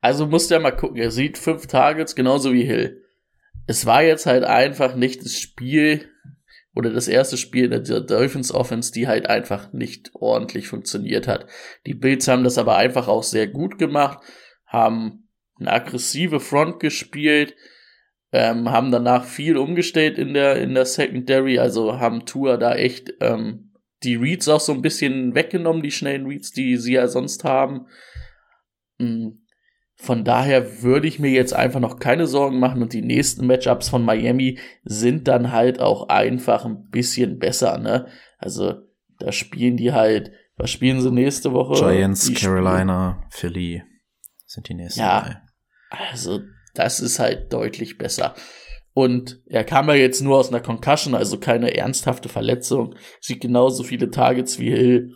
Also musst du ja mal gucken. Er sieht fünf Targets genauso wie Hill. Es war jetzt halt einfach nicht das Spiel oder das erste Spiel in der Dolphins Offense, die halt einfach nicht ordentlich funktioniert hat. Die Bills haben das aber einfach auch sehr gut gemacht, haben eine aggressive Front gespielt, ähm, haben danach viel umgestellt in der, in der Secondary, also haben Tour da echt ähm, die Reads auch so ein bisschen weggenommen, die schnellen Reads, die sie ja sonst haben. Mm, von daher würde ich mir jetzt einfach noch keine Sorgen machen und die nächsten Matchups von Miami sind dann halt auch einfach ein bisschen besser, ne? Also da spielen die halt, was spielen sie nächste Woche? Giants, die Carolina, Philly sind die nächsten. Ja, drei. also das ist halt deutlich besser. Und er kam ja jetzt nur aus einer Concussion, also keine ernsthafte Verletzung. Sieht genauso viele Targets wie Hill.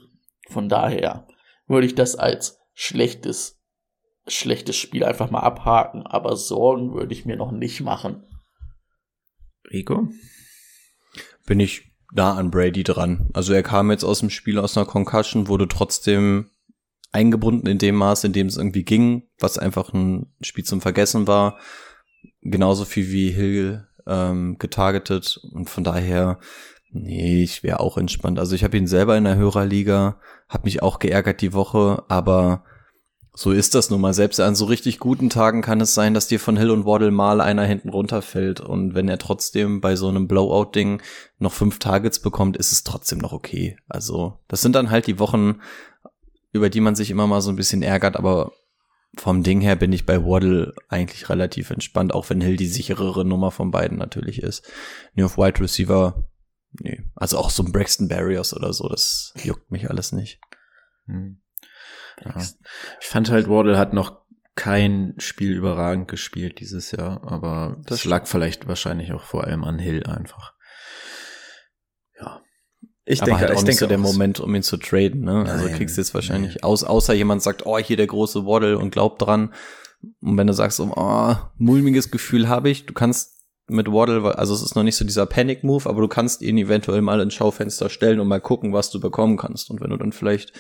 Von daher würde ich das als schlechtes, schlechtes Spiel einfach mal abhaken. Aber Sorgen würde ich mir noch nicht machen. Rico? bin ich nah an Brady dran. Also er kam jetzt aus dem Spiel aus einer Concussion, wurde trotzdem eingebunden in dem Maß, in dem es irgendwie ging, was einfach ein Spiel zum Vergessen war. Genauso viel wie Hill ähm, getargetet und von daher, nee, ich wäre auch entspannt. Also ich habe ihn selber in der Hörerliga, habe mich auch geärgert die Woche, aber so ist das nun mal. Selbst an so richtig guten Tagen kann es sein, dass dir von Hill und Waddle mal einer hinten runterfällt. Und wenn er trotzdem bei so einem Blowout-Ding noch fünf Targets bekommt, ist es trotzdem noch okay. Also, das sind dann halt die Wochen, über die man sich immer mal so ein bisschen ärgert, aber vom Ding her bin ich bei Waddle eigentlich relativ entspannt, auch wenn Hill die sicherere Nummer von beiden natürlich ist. Nee, auf Wide Receiver, nee. Also auch so ein Braxton Barriers oder so, das juckt mich alles nicht. Hm. Ja. Ich fand halt, Waddle hat noch kein Spiel überragend gespielt dieses Jahr, aber das, Das lag vielleicht wahrscheinlich auch vor allem an Hill einfach. Ich aber denke, halt auch ich nicht denke so der Moment, um ihn zu traden, ne? also Nein, kriegst du jetzt wahrscheinlich aus, außer jemand sagt, oh, hier der große Waddle und glaubt dran. Und wenn du sagst, oh, mulmiges Gefühl habe ich, du kannst mit Waddle, also es ist noch nicht so dieser Panic-Move, aber du kannst ihn eventuell mal ins Schaufenster stellen und mal gucken, was du bekommen kannst. Und wenn du dann vielleicht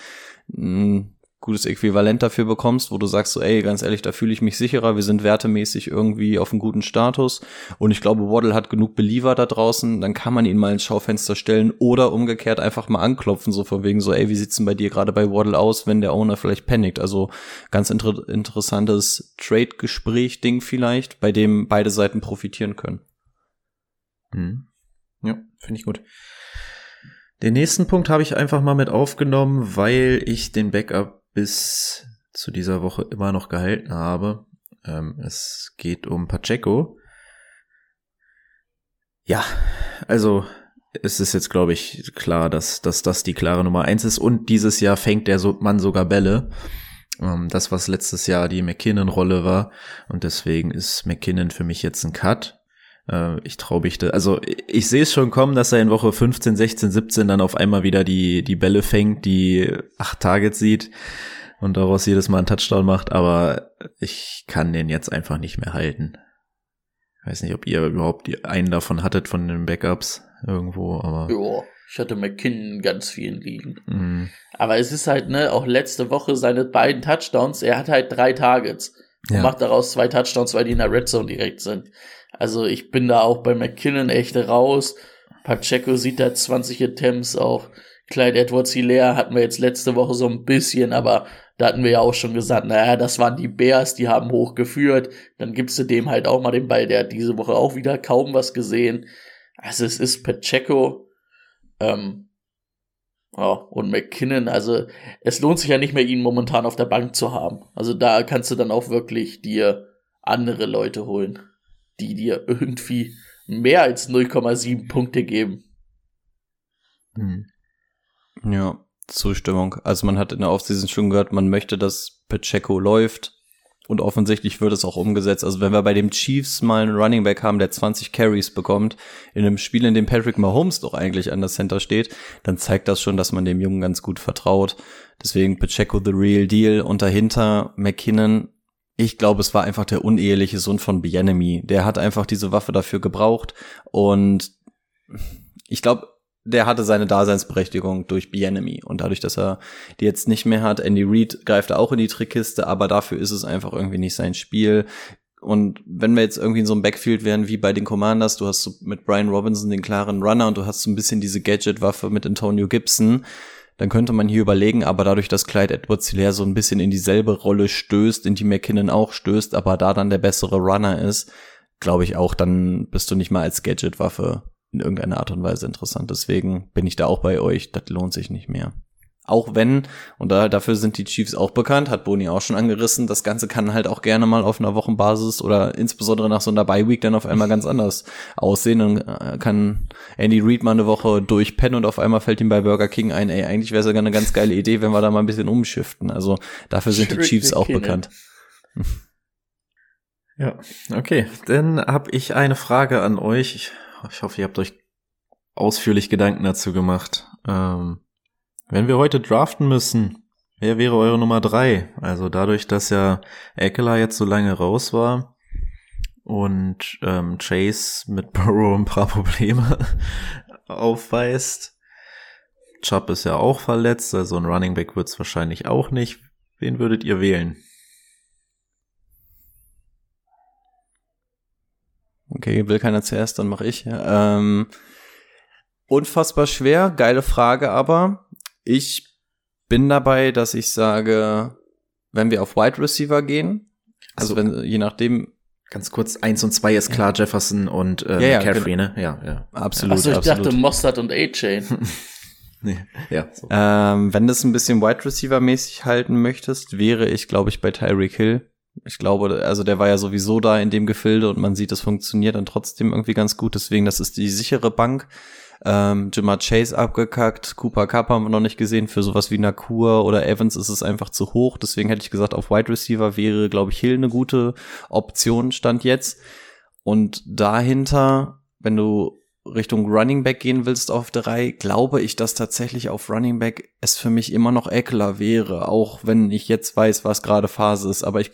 ein gutes Äquivalent dafür bekommst, wo du sagst so, ey, ganz ehrlich, da fühle ich mich sicherer, wir sind wertemäßig irgendwie auf einem guten Status und ich glaube, Waddle hat genug Believer da draußen, dann kann man ihn mal ins Schaufenster stellen oder umgekehrt einfach mal anklopfen, so von wegen so, ey, wie sieht's denn bei dir gerade bei Waddle aus, wenn der Owner vielleicht panikt? Also ganz inter interessantes Trade-Gespräch-Ding vielleicht, bei dem beide Seiten profitieren können. Hm. Ja, finde ich gut. Den nächsten Punkt habe ich einfach mal mit aufgenommen, weil ich den Backup bis zu dieser Woche immer noch gehalten habe. Ähm, es geht um Pacheco. Ja, also es ist jetzt, glaube ich, klar, dass, dass das die klare Nummer eins ist. Und dieses Jahr fängt der Mann sogar Bälle. Ähm, das, was letztes Jahr die McKinnon-Rolle war. Und deswegen ist McKinnon für mich jetzt ein Cut. Äh, ich traue mich da, also ich, sehe es schon kommen, dass er in Woche 15, 16, 17 dann auf einmal wieder die, die Bälle fängt, die acht Targets sieht und daraus jedes Mal einen Touchdown macht, aber ich kann den jetzt einfach nicht mehr halten. Ich weiß nicht, ob ihr überhaupt einen davon hattet von den Backups irgendwo, aber. Ja, ich hatte McKinnon ganz vielen liegen. Mm, Aber es ist halt, ne, auch letzte Woche seine beiden Touchdowns, er hat halt drei Targets. Und Ja. macht daraus zwei Touchdowns, weil die in der Red Zone direkt sind. Also ich bin da auch bei McKinnon echt raus. Pacheco sieht da 20 Attempts auch. Clyde Edwards Hilaire hatten wir jetzt letzte Woche so ein bisschen, aber da hatten wir ja auch schon gesagt, naja, das waren die Bears, die haben hochgeführt. Dann gibst du dem halt auch mal den Ball, der hat diese Woche auch wieder kaum was gesehen. Also es ist Pacheco. Ähm, ja, und McKinnon, also es lohnt sich ja nicht mehr, ihn momentan auf der Bank zu haben. Also da kannst du dann auch wirklich dir andere Leute holen, die dir irgendwie mehr als 0,7 Punkte geben. mm. Ja, Zustimmung. Also man hat in der Offseason schon gehört, man möchte, dass Pacheco läuft. Und offensichtlich wird es auch umgesetzt. Also wenn wir bei dem Chiefs mal einen Running Back haben, der 20 Carries bekommt, in einem Spiel, in dem Patrick Mahomes doch eigentlich an der Center steht, dann zeigt das schon, dass man dem Jungen ganz gut vertraut. Deswegen Pacheco the real deal und dahinter McKinnon ich glaube, es war einfach der uneheliche Sohn von Bienemy. Der hat einfach diese Waffe dafür gebraucht und ich glaube, der hatte seine Daseinsberechtigung durch Bienemy und dadurch, dass er die jetzt nicht mehr hat, Andy Reid greift auch in die Trickkiste, aber dafür ist es einfach irgendwie nicht sein Spiel. Und wenn wir jetzt irgendwie in so einem Backfield wären wie bei den Commanders, du hast so mit Brian Robinson den klaren Runner und du hast so ein bisschen diese Gadget-Waffe mit Antonio Gibson, dann könnte man hier überlegen, aber dadurch, dass Clyde Edwards Hilaire so ein bisschen in dieselbe Rolle stößt, in die McKinnon auch stößt, aber da dann der bessere Runner ist, glaube ich auch, dann bist du nicht mal als Gadget-Waffe in irgendeiner Art und Weise interessant. Deswegen bin ich da auch bei euch, das lohnt sich nicht mehr. Auch wenn, und da, dafür sind die Chiefs auch bekannt, hat Boni auch schon angerissen, das Ganze kann halt auch gerne mal auf einer Wochenbasis oder insbesondere nach so einer Bye-Week dann auf einmal ganz anders aussehen. Dann äh, kann Andy Reid mal eine Woche durchpennen und auf einmal fällt ihm bei Burger King ein, ey, eigentlich wäre es ja eine ganz geile Idee, wenn wir da mal ein bisschen umschiften. Also dafür sind die Chiefs auch bekannt. Ja, okay. Dann habe ich eine Frage an euch. Ich, ich hoffe, ihr habt euch ausführlich Gedanken dazu gemacht. Ähm, wenn wir heute draften müssen, wer wäre eure Nummer drei? Also dadurch, dass ja Eckler jetzt so lange raus war und ähm, Chase mit Burrow ein paar Probleme aufweist. Chubb ist ja auch verletzt, also ein Running Back wird's wahrscheinlich auch nicht. Wen würdet ihr wählen? Okay, will keiner zuerst, dann mache ich. Ähm, unfassbar schwer, geile Frage aber. Ich bin dabei, dass ich sage, wenn wir auf Wide Receiver gehen, also, also wenn, je nachdem, Ganz kurz, eins und zwei ist klar, ja. Jefferson und äh, ja, ja, McCaffrey, genau. ne? Ja, ja. Absolut. Achso, ich absolut. dachte Mostert und A-Chain. nee, ja. So. Ähm, wenn du es ein bisschen Wide Receiver mäßig halten möchtest, wäre ich, glaube ich, bei Tyreek Hill. Ich glaube, also der war ja sowieso da in dem Gefilde und man sieht, es funktioniert dann trotzdem irgendwie ganz gut. Deswegen, das ist die sichere Bank. Ähm, Jamar Chase abgekackt, Cooper Cup haben wir noch nicht gesehen. Für sowas wie Nakur oder Evans ist es einfach zu hoch. Deswegen hätte ich gesagt, auf Wide Receiver wäre, glaube ich, Hill eine gute Option, stand jetzt. Und dahinter, wenn du Richtung Running Back gehen willst auf drei, glaube ich, dass tatsächlich auf Running Back es für mich immer noch Eckler wäre, auch wenn ich jetzt weiß, was gerade Phase ist. Aber ich,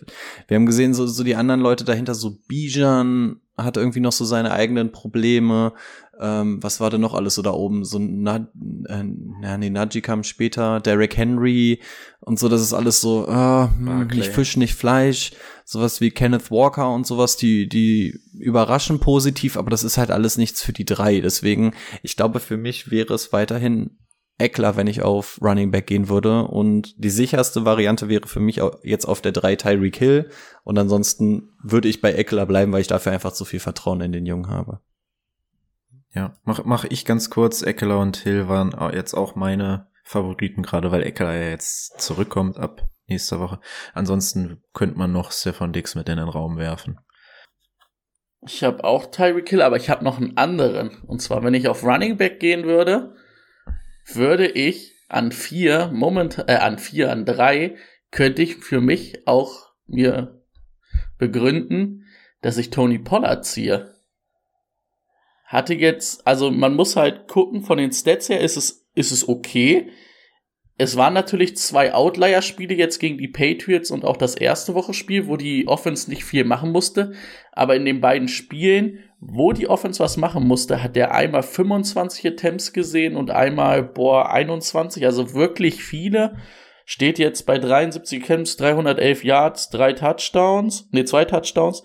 wir haben gesehen, so, so die anderen Leute dahinter, so Bijan hat irgendwie noch so seine eigenen Probleme. Ähm, was war denn noch alles so da oben? So Na, äh, ja, nee, Najee kam später, Derrick Henry und so, das ist alles so, äh, nicht Fisch, nicht Fleisch. Sowas wie Kenneth Walker und sowas, die, die überraschen positiv, aber das ist halt alles nichts für die drei. Deswegen, ich glaube, für mich wäre es weiterhin Eckler, wenn ich auf Running Back gehen würde. Und die sicherste Variante wäre für mich jetzt auf der 3 Tyreek Hill. Und ansonsten würde ich bei Eckler bleiben, weil ich dafür einfach zu viel Vertrauen in den Jungen habe. Ja, mach, mach ich ganz kurz. Eckler und Hill waren jetzt auch meine Favoriten, gerade weil Eckler ja jetzt zurückkommt ab nächster Woche. Ansonsten könnte man noch Stefan Dix mit in den Raum werfen. Ich habe auch Tyreek Hill, aber ich habe noch einen anderen. Und zwar, wenn ich auf Running Back gehen würde, würde ich an vier, Moment, äh, an vier, an drei, könnte ich für mich auch mir begründen, dass ich Tony Pollard ziehe. Hatte jetzt, also man muss halt gucken, von den Stats her ist es, ist es okay. Es waren natürlich zwei Outlier-Spiele jetzt gegen die Patriots und auch das erste Woche-Spiel, wo die Offense nicht viel machen musste. Aber in den beiden Spielen wo die Offense was machen musste, hat der einmal 25 Attempts gesehen und einmal, boah, 21, also wirklich viele. Steht jetzt bei 73 Attempts, 311 Yards, drei Touchdowns, ne, zwei Touchdowns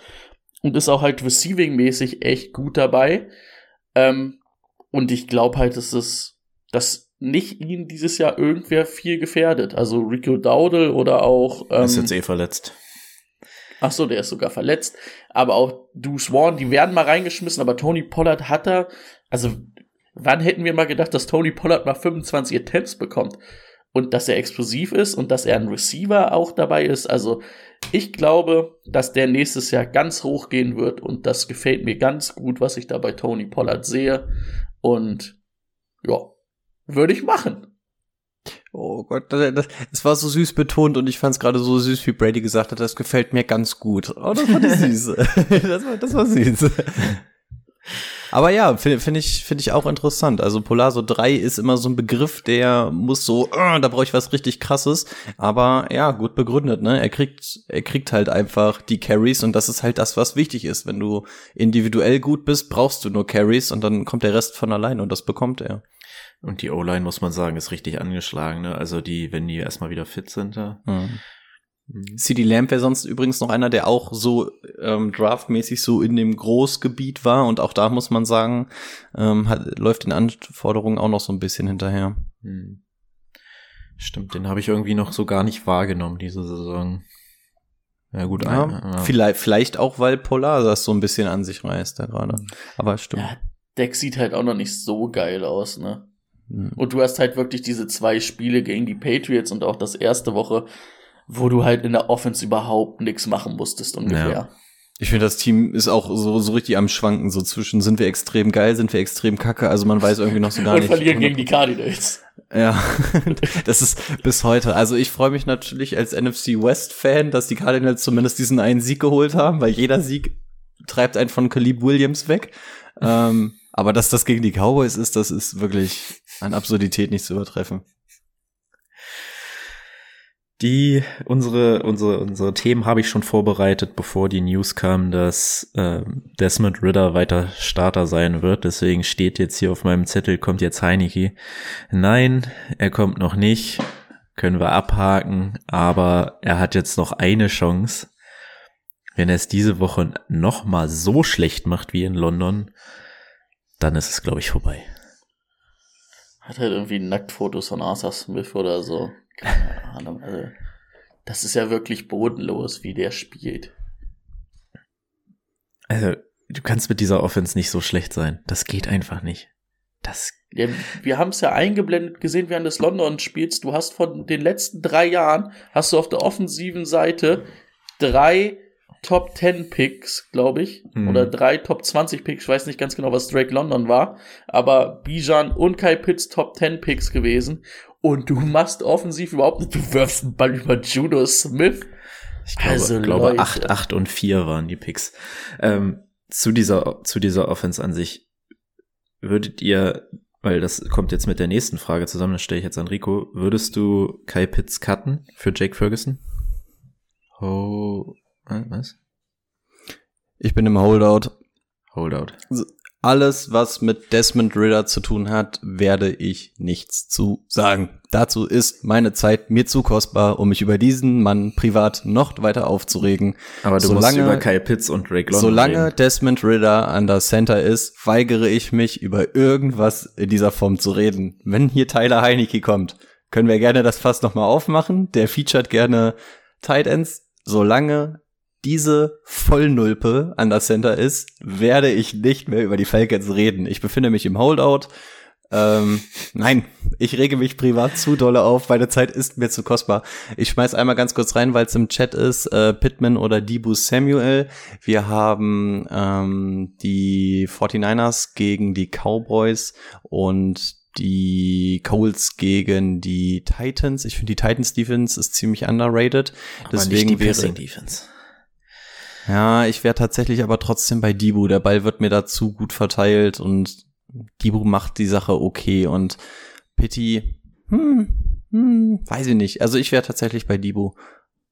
und ist auch halt receiving-mäßig echt gut dabei. Ähm, und ich glaube halt, dass es, dass nicht ihn dieses Jahr irgendwer viel gefährdet. Also Rico Dowdle oder auch. Ähm, ist jetzt eh verletzt. Ach so, der ist sogar verletzt. Aber auch Du Swan, die werden mal reingeschmissen, aber Tony Pollard hat da, also wann hätten wir mal gedacht, dass Tony Pollard mal 25 Attempts bekommt? Und dass er explosiv ist und dass er ein Receiver auch dabei ist. Also ich glaube, dass der nächstes Jahr ganz hoch gehen wird und das gefällt mir ganz gut, was ich da bei Tony Pollard sehe. Und ja, würde ich machen. Oh Gott, das, das, das war so süß betont und ich fand es gerade so süß, wie Brady gesagt hat, das gefällt mir ganz gut. Oh, das war süß. das, war, das war süß. Aber ja, finde find ich, finde ich auch interessant. Also Polar 3 ist immer so ein Begriff, der muss so, uh, da brauche ich was richtig krasses. Aber ja, gut begründet, ne? Er kriegt, er kriegt halt einfach die Carries und das ist halt das, was wichtig ist. Wenn du individuell gut bist, brauchst du nur Carries und dann kommt der Rest von allein und das bekommt er. Und die O-Line, muss man sagen, ist richtig angeschlagen, ne? Also die, wenn die erstmal wieder fit sind, da. Mhm. CD Lamb wäre sonst übrigens noch einer, der auch so ähm, draftmäßig so in dem Großgebiet war und auch da muss man sagen, ähm, hat, läuft den Anforderungen auch noch so ein bisschen hinterher. Hm. Stimmt, den habe ich irgendwie noch so gar nicht wahrgenommen diese Saison. Ja gut, ja, ein, ja. Vielleicht, vielleicht auch, weil Polar das so ein bisschen an sich reißt da gerade. Aber stimmt. Ja, Deck sieht halt auch noch nicht so geil aus, ne? Hm. Und du hast halt wirklich diese zwei Spiele gegen die Patriots und auch das erste Woche wo du halt in der Offense überhaupt nichts machen musstest ungefähr. Ja. Ich finde, das Team ist auch so, so richtig am Schwanken, so zwischen sind wir extrem geil, sind wir extrem kacke, also man weiß irgendwie noch so gar Und nicht. Und verlieren gegen die Cardinals. Ja, das ist bis heute. Also ich freue mich natürlich als NFC West Fan, dass die Cardinals zumindest diesen einen Sieg geholt haben, weil jeder Sieg treibt einen von Caleb Williams weg. ähm, aber dass das gegen die Cowboys ist, das ist wirklich an Absurdität nicht zu übertreffen. Die unsere unsere unsere Themen habe ich schon vorbereitet, bevor die News kam, dass äh, Desmond Ritter weiter Starter sein wird. Deswegen steht jetzt hier auf meinem Zettel kommt jetzt Heineke. Nein, er kommt noch nicht. Können wir abhaken. Aber er hat jetzt noch eine Chance. Wenn er es diese Woche noch mal so schlecht macht wie in London, dann ist es glaube ich vorbei. Hat halt irgendwie Nacktfotos von Arthur Smith oder so. Keine Ahnung, also das ist ja wirklich bodenlos, wie der spielt. Also, du kannst mit dieser Offense nicht so schlecht sein. Das geht einfach nicht. Das. Ja, wir haben es ja eingeblendet gesehen während des London-Spiels. Du hast von den letzten drei Jahren, hast du auf der offensiven Seite drei Top 10 Picks, glaube ich, mhm. oder drei Top 20 Picks. Ich weiß nicht ganz genau, was Drake London war, aber Bijan und Kai Pitts Top 10 Picks gewesen und du machst offensiv überhaupt nicht, du wirfst einen Ball über Judo Smith. Ich glaube, also, glaube 8, 8 und 4 waren die Picks. Ähm, zu dieser, zu dieser Offense an sich, würdet ihr, weil das kommt jetzt mit der nächsten Frage zusammen, das stelle ich jetzt an Rico, würdest du Kai Pitts cutten für Jake Ferguson? Oh, was? Ich bin im Holdout. Holdout alles, was mit Desmond Ritter zu tun hat, werde ich nichts zu sagen. Dazu ist meine Zeit mir zu kostbar, um mich über diesen Mann privat noch weiter aufzuregen. Aber du solange, musst über Kyle Pitts und Drake London Solange reden. Desmond Ritter an der Center ist, weigere ich mich, über irgendwas in dieser Form zu reden. Wenn hier Tyler Heinecke kommt, können wir gerne das Fass nochmal aufmachen. Der featuret gerne Tight Ends. Solange diese Vollnulpe an der Center ist, werde ich nicht mehr über die Falcons reden. Ich befinde mich im Holdout. Ähm, nein, ich rege mich privat zu dolle auf. Meine Zeit ist mir zu kostbar. Ich schmeiß einmal ganz kurz rein, weil es im Chat ist, äh, Pittman oder Dibu Samuel. Wir haben ähm, die 49ers gegen die Cowboys und die Coles gegen die Titans. Ich finde die Titans Defense ist ziemlich underrated. Aber Deswegen nicht die wäre Defense. Ja, ich wäre tatsächlich aber trotzdem bei Dibu. Der Ball wird mir dazu gut verteilt und Dibu macht die Sache okay und Pitti, hm, hm, weiß ich nicht. Also ich wäre tatsächlich bei Dibu.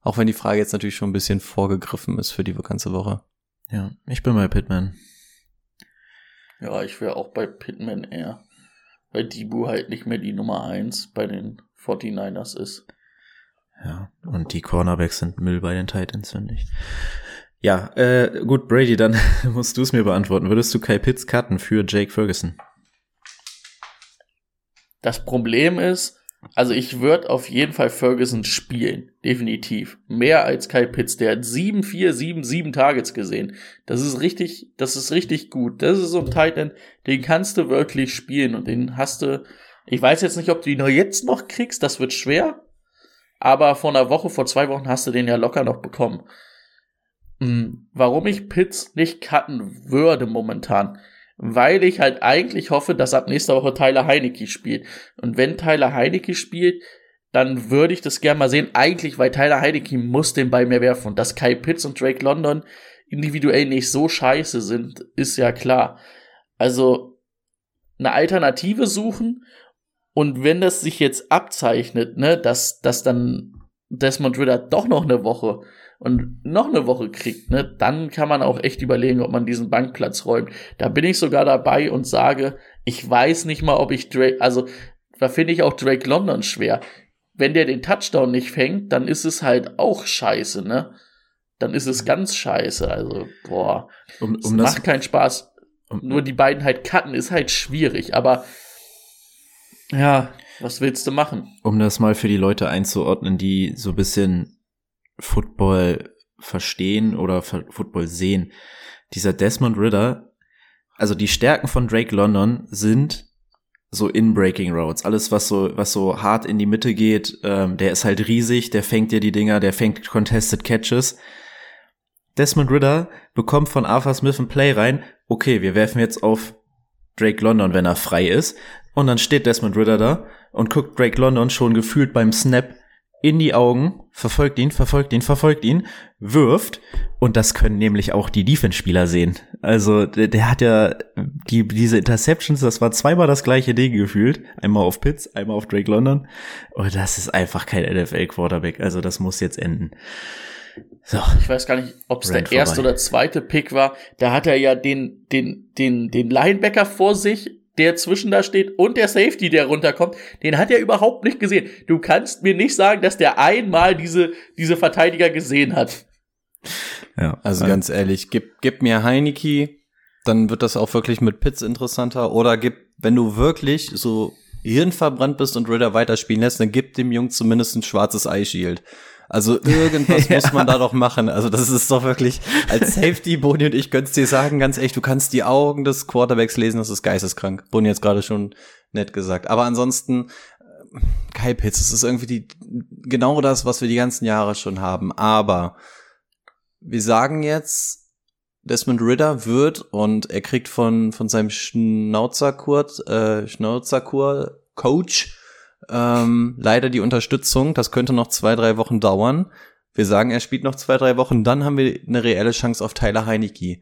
Auch wenn die Frage jetzt natürlich schon ein bisschen vorgegriffen ist für die ganze Woche. Ja, ich bin bei Pitman. Ja, ich wäre auch bei Pitman eher. Weil Dibu halt nicht mehr die Nummer eins bei den 49ers ist. Ja, und die Cornerbacks sind Müll bei den Titans, finde ich. Ja, äh, gut, Brady, dann musst du es mir beantworten. Würdest du Kai Pitts cutten für Jake Ferguson? Das Problem ist, also ich würde auf jeden Fall Ferguson spielen, definitiv. Mehr als Kai Pitts, der hat 7, 4, 7, 7 Targets gesehen. Das ist richtig, das ist richtig gut. Das ist so ein Titan, den kannst du wirklich spielen und den hast du, ich weiß jetzt nicht, ob du ihn noch jetzt noch kriegst, das wird schwer. Aber vor einer Woche, vor zwei Wochen hast du den ja locker noch bekommen. Hm, warum ich Pitts nicht cutten würde momentan. Weil ich halt eigentlich hoffe, dass ab nächster Woche Tyler Heinecke spielt. Und wenn Tyler Heinecke spielt, dann würde ich das gerne mal sehen. Eigentlich, weil Tyler Heinecke muss den Ball mehr werfen. Und dass Kai Pitts und Drake London individuell nicht so scheiße sind, ist ja klar. Also eine Alternative suchen und wenn das sich jetzt abzeichnet, ne, dass, dass dann Desmond Ritter doch noch eine Woche und noch eine Woche kriegt, ne, dann kann man auch echt überlegen, ob man diesen Bankplatz räumt. Da bin ich sogar dabei und sage, ich weiß nicht mal, ob ich Drake, also da finde ich auch Drake London schwer. Wenn der den Touchdown nicht fängt, dann ist es halt auch scheiße, ne? Dann ist es ganz scheiße. Also, boah, um, um macht keinen Spaß. Um, Nur die beiden halt cutten ist halt schwierig, aber ja, was willst du machen? Um das mal für die Leute einzuordnen, die so ein bisschen Football verstehen oder Football sehen. Dieser Desmond Ritter, also die Stärken von Drake London sind so in Breaking Roads. Alles, was so, was so hart in die Mitte geht, ähm, der ist halt riesig, der fängt dir die Dinger, der fängt Contested Catches. Desmond Ritter bekommt von Arthur Smith ein Play rein. Okay, wir werfen jetzt auf Drake London, wenn er frei ist. Und dann steht Desmond Ritter da und guckt Drake London schon gefühlt beim Snap in die Augen, verfolgt ihn, verfolgt ihn, verfolgt ihn, wirft. Und das können nämlich auch die Defense-Spieler sehen. Also der, der, hat ja die, diese Interceptions, das war zweimal das gleiche Ding gefühlt. Einmal auf Pitts, einmal auf Drake London. Und das ist einfach kein NFL-Quarterback. Also das muss jetzt enden. So. Ich weiß gar nicht, ob es der vorbei. erste oder zweite Pick war. Da hat er ja den, den, den, den Linebacker vor sich der zwischen da steht und der Safety, der runterkommt, den hat er überhaupt nicht gesehen. Du kannst mir nicht sagen, dass der einmal diese, diese Verteidiger gesehen hat. Ja, also ja. ganz ehrlich, gib, gib mir Heineke, dann wird das auch wirklich mit Pitts interessanter. Oder gib, wenn du wirklich so hirnverbrannt bist und Ritter weiterspielen lässt, dann gib dem Jungen zumindest ein schwarzes Eye Shield. Also irgendwas ja. muss man da doch machen. Also das ist doch wirklich, als Safety, Boni und ich gönn's dir sagen, ganz echt, du kannst die Augen des Quarterbacks lesen, das ist geisteskrank. Boni jetzt gerade schon nett gesagt. Aber ansonsten, äh, Kyle Pitts, das ist irgendwie die, genau das, was wir die ganzen Jahre schon haben. Aber wir sagen jetzt, Desmond Ritter wird und er kriegt von, von seinem Schnauzerkurt, äh, Schnauzerkur Coach ähm, leider die Unterstützung. Das könnte noch zwei, drei Wochen dauern. Wir sagen, er spielt noch zwei, drei Wochen, dann haben wir eine reelle Chance auf Tyler Heinecke.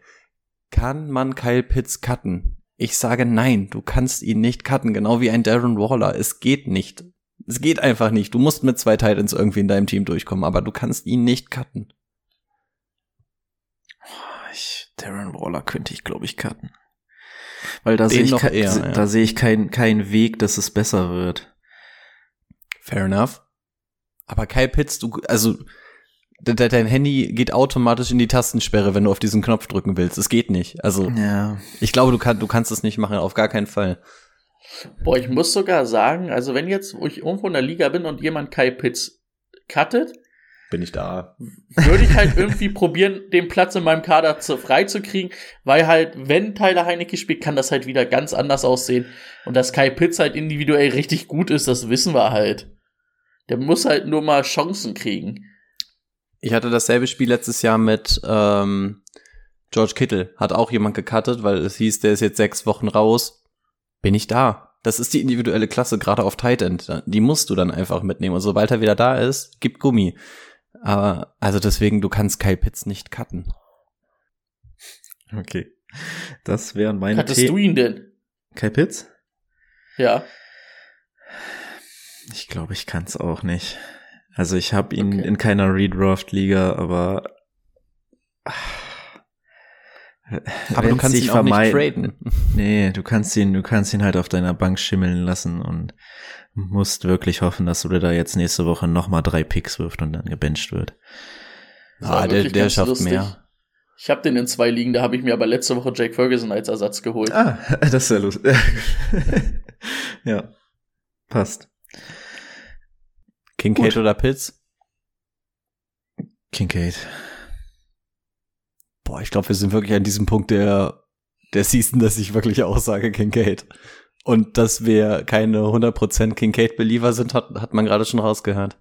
Kann man Kyle Pitts cutten? Ich sage nein, du kannst ihn nicht cutten, genau wie ein Darren Waller. Es geht nicht. Es geht einfach nicht. Du musst mit zwei Titans irgendwie in deinem Team durchkommen, aber du kannst ihn nicht cutten. Ich, Darren Waller könnte ich, glaube ich, cutten. Weil da sehe ich, eher, ja. da sehe ich keinen keinen Weg, dass es besser wird. Fair enough. Aber Kyle Pitts, du, also, dein Handy geht automatisch in die Tastensperre, wenn du auf diesen Knopf drücken willst. Es geht nicht. Also, ja. ich glaube, du, kann, du kannst es nicht machen, auf gar keinen Fall. Boah, ich muss sogar sagen, also wenn jetzt, wo ich irgendwo in der Liga bin und jemand Kyle Pitts cuttet, bin ich da. Würde ich halt irgendwie probieren, den Platz in meinem Kader zu, frei zu kriegen, weil halt, wenn Tyler Heinecke spielt, kann das halt wieder ganz anders aussehen. Und dass Kai Pitts halt individuell richtig gut ist, das wissen wir halt. Der muss halt nur mal Chancen kriegen. Ich hatte dasselbe Spiel letztes Jahr mit ähm, George Kittle. Hat auch jemand gecuttet, weil es hieß, der ist jetzt sechs Wochen raus. Bin ich da. Das ist die individuelle Klasse, gerade auf Tight End. Die musst du dann einfach mitnehmen. Und sobald er wieder da ist, gibt Gummi. Aber, also deswegen, du kannst Kyle Pitts nicht cutten. Okay. Das wären meine Hattest The du ihn denn? Kyle Pitts? Ja. Ich glaube, ich kann es auch nicht. Also ich habe ihn okay. in keiner Redraft-Liga, aber aber du kannst ihn auch nicht traden. Nee, du kannst ihn, du kannst ihn halt auf deiner Bank schimmeln lassen und musst wirklich hoffen, dass du dir da jetzt nächste Woche nochmal drei Picks wirft und dann gebencht wird. Ah, der, der schafft lustig. mehr. Ich habe den in zwei Ligen, da habe ich mir aber letzte Woche Jake Ferguson als Ersatz geholt. Ah, das ist ja lustig. ja, passt. Kincaid Gut. oder Pitts? Kincaid. Boah, ich glaube, wir sind wirklich an diesem Punkt der, der Season, dass ich wirklich aussage Kincaid. Und dass wir keine 100% Kincaid-Believer sind, hat, hat man gerade schon rausgehört.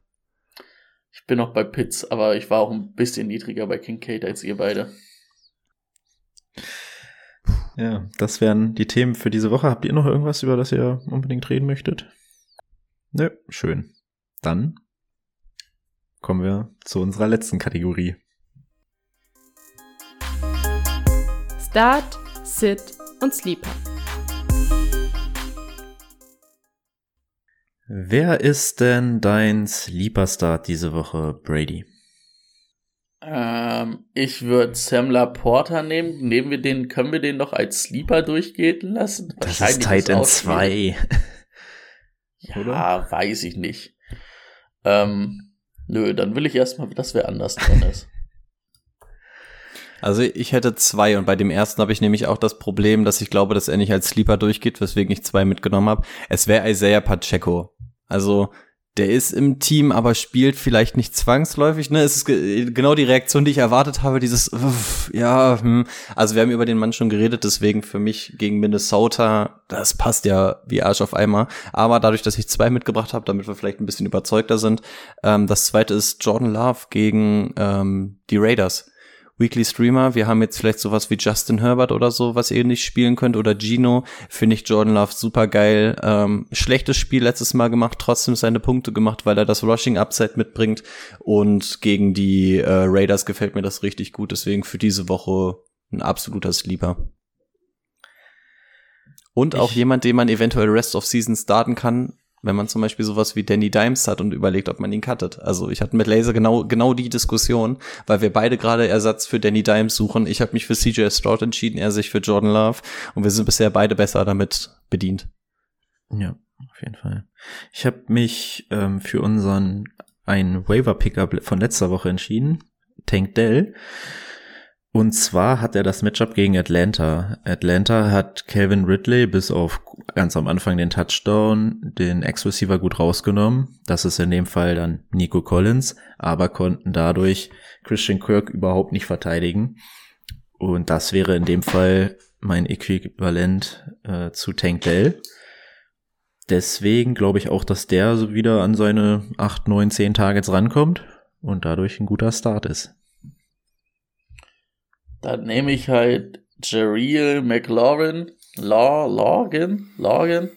Ich bin noch bei Pitts, aber ich war auch ein bisschen niedriger bei Kincaid als ihr beide. Ja, das wären die Themen für diese Woche. Habt ihr noch irgendwas, über das ihr unbedingt reden möchtet? Nö, schön. Dann kommen wir zu unserer letzten Kategorie. Start, Sit und Sleeper. Wer ist denn dein Sleeper Start diese Woche, Brady? Ähm, ich würde Sam Laporta nehmen. Nehmen wir den, können wir den noch als Sleeper durchgehen lassen? Das ist Titan 2 ja, Oder? weiß ich nicht. Ähm, nö, dann will ich erstmal, dass wer anders drin ist. Also ich hätte zwei und bei dem ersten habe ich nämlich auch das Problem, dass ich glaube, dass er nicht als Sleeper durchgeht, weswegen ich zwei mitgenommen habe. Es wäre Isaiah Pacheco. Also der ist im Team, aber spielt vielleicht nicht zwangsläufig. Ne, es ist ge genau die Reaktion, die ich erwartet habe. Dieses, uff, ja, hm. also wir haben über den Mann schon geredet, deswegen für mich gegen Minnesota, das passt ja wie Arsch auf Eimer. Aber dadurch, dass ich zwei mitgebracht habe, damit wir vielleicht ein bisschen überzeugter sind, ähm, das zweite ist Jordan Love gegen ähm, die Raiders. Weekly Streamer. Wir haben jetzt vielleicht sowas wie Justin Herbert oder so, was ihr nicht spielen könnt, oder Gino. Finde ich Jordan Love super geil. Ähm, schlechtes Spiel letztes Mal gemacht, trotzdem seine Punkte gemacht, weil er das Rushing Upside mitbringt. Und gegen die äh, Raiders gefällt mir das richtig gut. Deswegen für diese Woche ein absoluter Sleeper. Und auch ich jemand, den man eventuell Rest of Season starten kann, wenn man zum Beispiel sowas wie Danny Dimes hat und überlegt, ob man ihn cuttet. Also ich hatte mit Laser genau, genau die Diskussion, weil wir beide gerade Ersatz für Danny Dimes suchen. Ich habe mich für CJ Stroud entschieden, er sich für Jordan Love und wir sind bisher beide besser damit bedient. Ja, auf jeden Fall. Ich habe mich ähm, für unseren ein Waiver Pickup von letzter Woche entschieden, Tank Dell. Und zwar hat er das Matchup gegen Atlanta. Atlanta hat Calvin Ridley bis auf ganz am Anfang den Touchdown den Ex-Receiver gut rausgenommen. Das ist in dem Fall dann Nico Collins, aber konnten dadurch Christian Kirk überhaupt nicht verteidigen. Und das wäre in dem Fall mein Äquivalent äh, zu Tank Dell. Deswegen glaube ich auch, dass der wieder an seine 8, 9, 10 Targets rankommt und dadurch ein guter Start ist. Dann nehme ich halt Jereel McLaurin, Law, Logan, Logan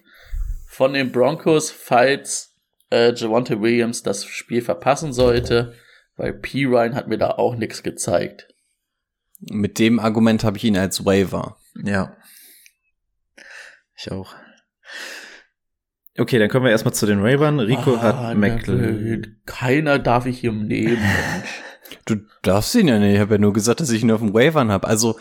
von den Broncos, falls äh, Javante Williams das Spiel verpassen sollte, weil P. Ryan hat mir da auch nichts gezeigt. Mit dem Argument habe ich ihn als Waiver. Ja. Ich auch. Okay, dann kommen wir erstmal zu den Waivern. Rico ah, hat McLaurin. Keiner darf ich hier nehmen. Du darfst ihn ja nicht. Ich habe ja nur gesagt, dass ich ihn auf dem Wavern habe. Also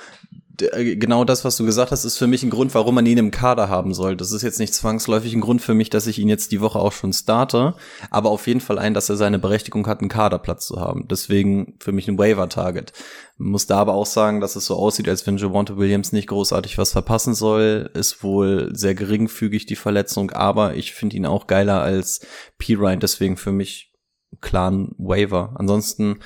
genau das, was du gesagt hast, ist für mich ein Grund, warum man ihn im Kader haben soll. Das ist jetzt nicht zwangsläufig ein Grund für mich, dass ich ihn jetzt die Woche auch schon starte, aber auf jeden Fall ein, dass er seine Berechtigung hat, einen Kaderplatz zu haben. Deswegen für mich ein Waiver-Target. Muss da aber auch sagen, dass es so aussieht, als wenn Javante Williams nicht großartig was verpassen soll. Ist wohl sehr geringfügig die Verletzung, aber ich finde ihn auch geiler als P. Ryan. Deswegen für mich klar ein Waiver. Ansonsten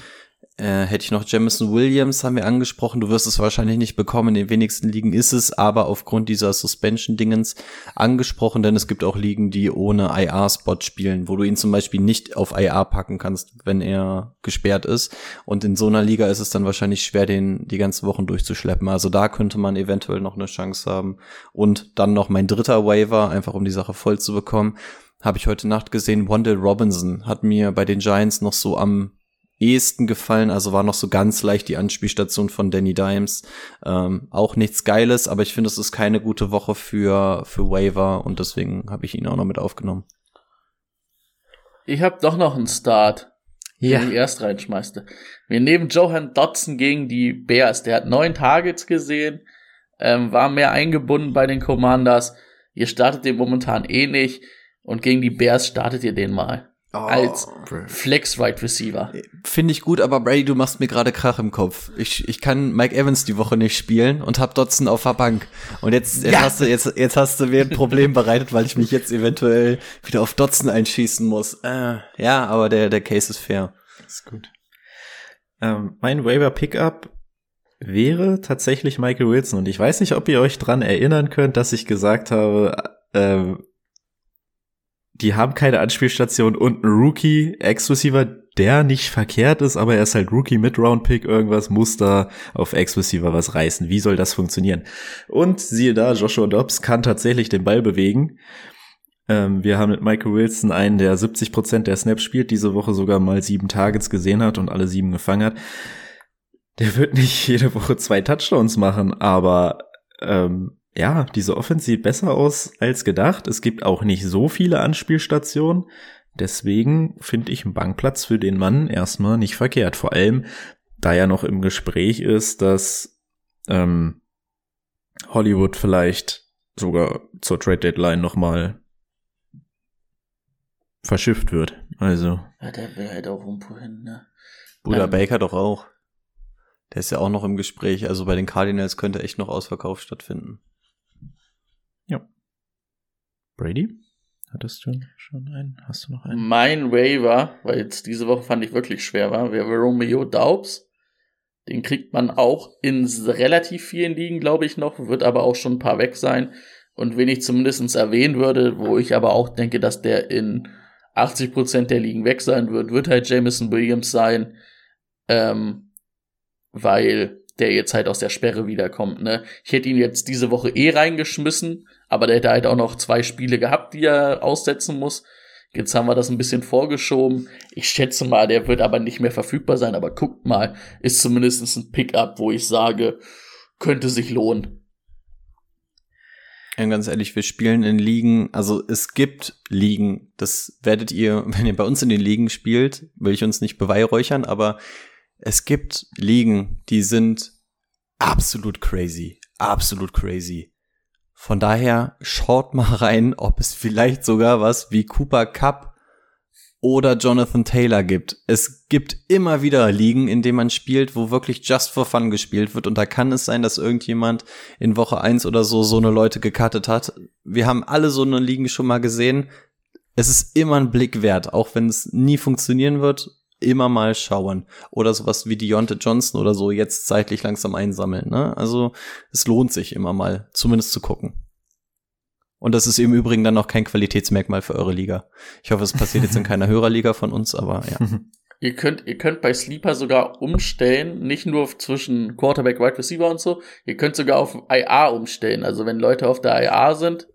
äh, hätte ich noch Jamison Williams, haben wir angesprochen. Du wirst es wahrscheinlich nicht bekommen. In den wenigsten Ligen ist es aber aufgrund dieser Suspension-Dingens angesprochen, denn es gibt auch Ligen, die ohne IR-Spot spielen, wo du ihn zum Beispiel nicht auf IR packen kannst, wenn er gesperrt ist. Und in so einer Liga ist es dann wahrscheinlich schwer, den die ganzen Wochen durchzuschleppen. Also da könnte man eventuell noch eine Chance haben. Und dann noch mein dritter Waiver, einfach um die Sache voll zu bekommen habe ich heute Nacht gesehen, Wandel Robinson hat mir bei den Giants noch so am ehesten gefallen. Also war noch so ganz leicht die Anspielstation von Danny Dimes. Ähm, auch nichts Geiles, aber ich finde, es ist keine gute Woche für, für Waiver und deswegen habe ich ihn auch noch mit aufgenommen. Ich habe doch noch einen Start, ja. den ich erst reinschmeißte. Wir nehmen Johan Dotson gegen die Bears. Der hat neun Targets gesehen, ähm, war mehr eingebunden bei den Commanders. Ihr startet den momentan eh nicht und gegen die Bears startet ihr den mal. Oh, als Flex Right Receiver. Finde ich gut, aber Brady, du machst mir gerade Krach im Kopf. Ich, ich kann Mike Evans die Woche nicht spielen und hab Dotson auf der Bank. Und jetzt, jetzt, ja. hast, du, jetzt, jetzt hast du mir ein Problem bereitet, weil ich mich jetzt eventuell wieder auf Dotson einschießen muss. Äh, ja, aber der, der Case ist fair. Ist gut. Ähm, mein Waiver Pickup wäre tatsächlich Michael Wilson. Und ich weiß nicht, ob ihr euch dran erinnern könnt, dass ich gesagt habe, äh, die haben keine Anspielstation und ein Rookie, Ex-Receiver, der nicht verkehrt ist, aber er ist halt Rookie Mid-Round-Pick, irgendwas muss da auf Ex-Receiver was reißen. Wie soll das funktionieren? Und siehe da, Joshua Dobbs kann tatsächlich den Ball bewegen. Ähm, wir haben mit Michael Wilson einen, der 70 Prozent der Snaps spielt, diese Woche sogar mal sieben Targets gesehen hat und alle sieben gefangen hat. Der wird nicht jede Woche zwei Touchdowns machen, aber ähm, ja, diese Offense sieht besser aus als gedacht. Es gibt auch nicht so viele Anspielstationen. Deswegen finde ich einen Bankplatz für den Mann erstmal nicht verkehrt. Vor allem, da ja noch im Gespräch ist, dass ähm, Hollywood vielleicht sogar zur Trade Deadline nochmal verschifft wird. Also. Ja, der will halt auch irgendwo hin, ne? Bruder Ähm. Baker doch auch. Der ist ja auch noch im Gespräch. Also bei den Cardinals könnte echt noch Ausverkauf stattfinden. Brady? Hattest du schon einen? Hast du noch einen? Mein Waiver, weil jetzt diese Woche fand ich wirklich schwer war, wäre Romeo Daubs. Den kriegt man auch in relativ vielen Ligen, glaube ich, noch, wird aber auch schon ein paar weg sein. Und wen ich zumindest erwähnen würde, wo ich aber auch denke, dass der in 80% der Ligen weg sein wird, wird halt Jameson Williams sein, ähm, weil der jetzt halt aus der Sperre wiederkommt. Ne? Ich hätte ihn jetzt diese Woche eh reingeschmissen, aber der hätte halt auch noch zwei Spiele gehabt, die er aussetzen muss. Jetzt haben wir das ein bisschen vorgeschoben. Ich schätze mal, der wird aber nicht mehr verfügbar sein, aber guckt mal, ist zumindest ein Pickup, wo ich sage, könnte sich lohnen. Ja, ganz ehrlich, wir spielen in Ligen, also es gibt Ligen, das werdet ihr, wenn ihr bei uns in den Ligen spielt, will ich uns nicht beweihräuchern, aber es gibt Ligen, die sind absolut crazy, absolut crazy. Von daher schaut mal rein, ob es vielleicht sogar was wie Cooper Cup oder Jonathan Taylor gibt. Es gibt immer wieder Ligen, in denen man spielt, wo wirklich just for fun gespielt wird. Und da kann es sein, dass irgendjemand in Woche eins oder so so eine Leute gecuttet hat. Wir haben alle so eine Ligen schon mal gesehen. Es ist immer ein Blick wert, auch wenn es nie funktionieren wird. Immer mal schauen. Oder sowas wie Deontay Johnson oder so jetzt zeitlich langsam einsammeln. Ne? Also es lohnt sich immer mal, zumindest zu gucken. Und das ist im Übrigen dann noch kein Qualitätsmerkmal für eure Liga. Ich hoffe, es passiert jetzt in keiner Hörerliga von uns, aber ja. Ihr könnt, ihr könnt bei Sleeper sogar umstellen, nicht nur zwischen Quarterback, Wide Receiver und so, ihr könnt sogar auf IA umstellen. Also wenn Leute auf der IA sind,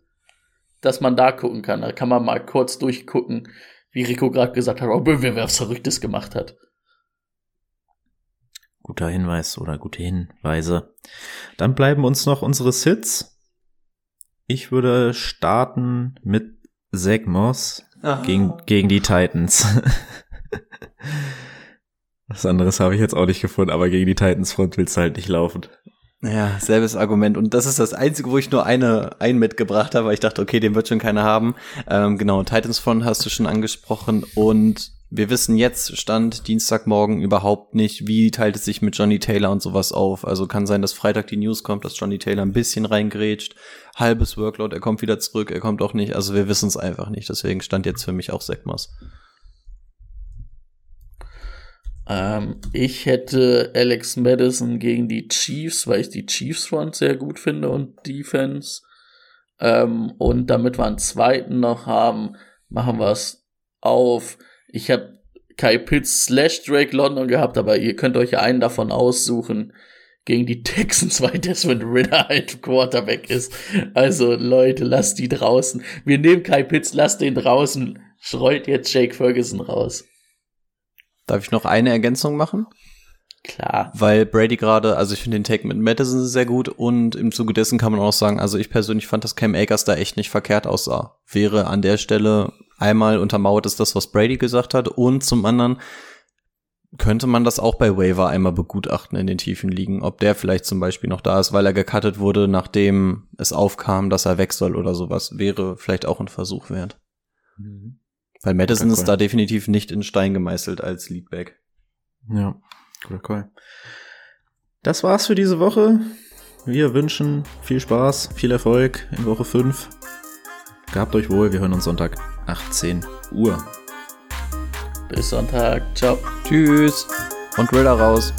dass man da gucken kann. Da kann man mal kurz durchgucken, wie Rico gerade gesagt hat, ob wer was Verrücktes gemacht hat. Guter Hinweis oder gute Hinweise. Dann bleiben uns noch unsere Sits. Ich würde starten mit Zach Moss gegen, gegen die Titans. Was anderes habe ich jetzt auch nicht gefunden, aber gegen die Titans Front willst du halt nicht laufen. Ja, selbes Argument. Und das ist das Einzige, wo ich nur eine, einen mitgebracht habe, weil ich dachte, okay, den wird schon keiner haben. Ähm, genau, Titans Front hast du schon angesprochen. Und wir wissen jetzt, Stand Dienstagmorgen überhaupt nicht, wie teilt es sich mit Johnny Taylor und sowas auf. Also kann sein, dass Freitag die News kommt, dass Johnny Taylor ein bisschen reingrätscht. Halbes Workload, er kommt wieder zurück, er kommt auch nicht. Also wir wissen es einfach nicht. Deswegen stand jetzt für mich auch Sekmas. Ähm, ich hätte Alex Madison gegen die Chiefs, weil ich die Chiefs Front sehr gut finde und Defense. Ähm, und damit wir einen zweiten noch haben, machen wir es auf. Ich habe Kai Pitts slash Drake London gehabt, aber ihr könnt euch einen davon aussuchen gegen die Texans, weil Desmond Ritter halt Quarterback ist. Also Leute, lasst die draußen. Wir nehmen Kai Pitts, lasst den draußen. Streut jetzt Jake Ferguson raus. Darf ich noch eine Ergänzung machen? Klar. Weil Brady gerade, also ich finde den Take mit Madison sehr gut und im Zuge dessen kann man auch sagen, also ich persönlich fand, dass Cam Akers da echt nicht verkehrt aussah. Wäre an der Stelle einmal untermauert ist das, was Brady gesagt hat und zum anderen könnte man das auch bei Waiver einmal begutachten in den tiefen Ligen, ob der vielleicht zum Beispiel noch da ist, weil er gecuttet wurde, nachdem es aufkam, dass er weg soll oder sowas, wäre vielleicht auch ein Versuch wert. Weil Madison Guter ist da definitiv nicht in Stein gemeißelt als Leadback. Ja, guter Call. Das war's für diese Woche. Wir wünschen viel Spaß, viel Erfolg in Woche 5. Gehabt euch wohl, wir hören uns Sonntag 18 Uhr. Bis Sonntag. Ciao. Tschüss und Ritter raus.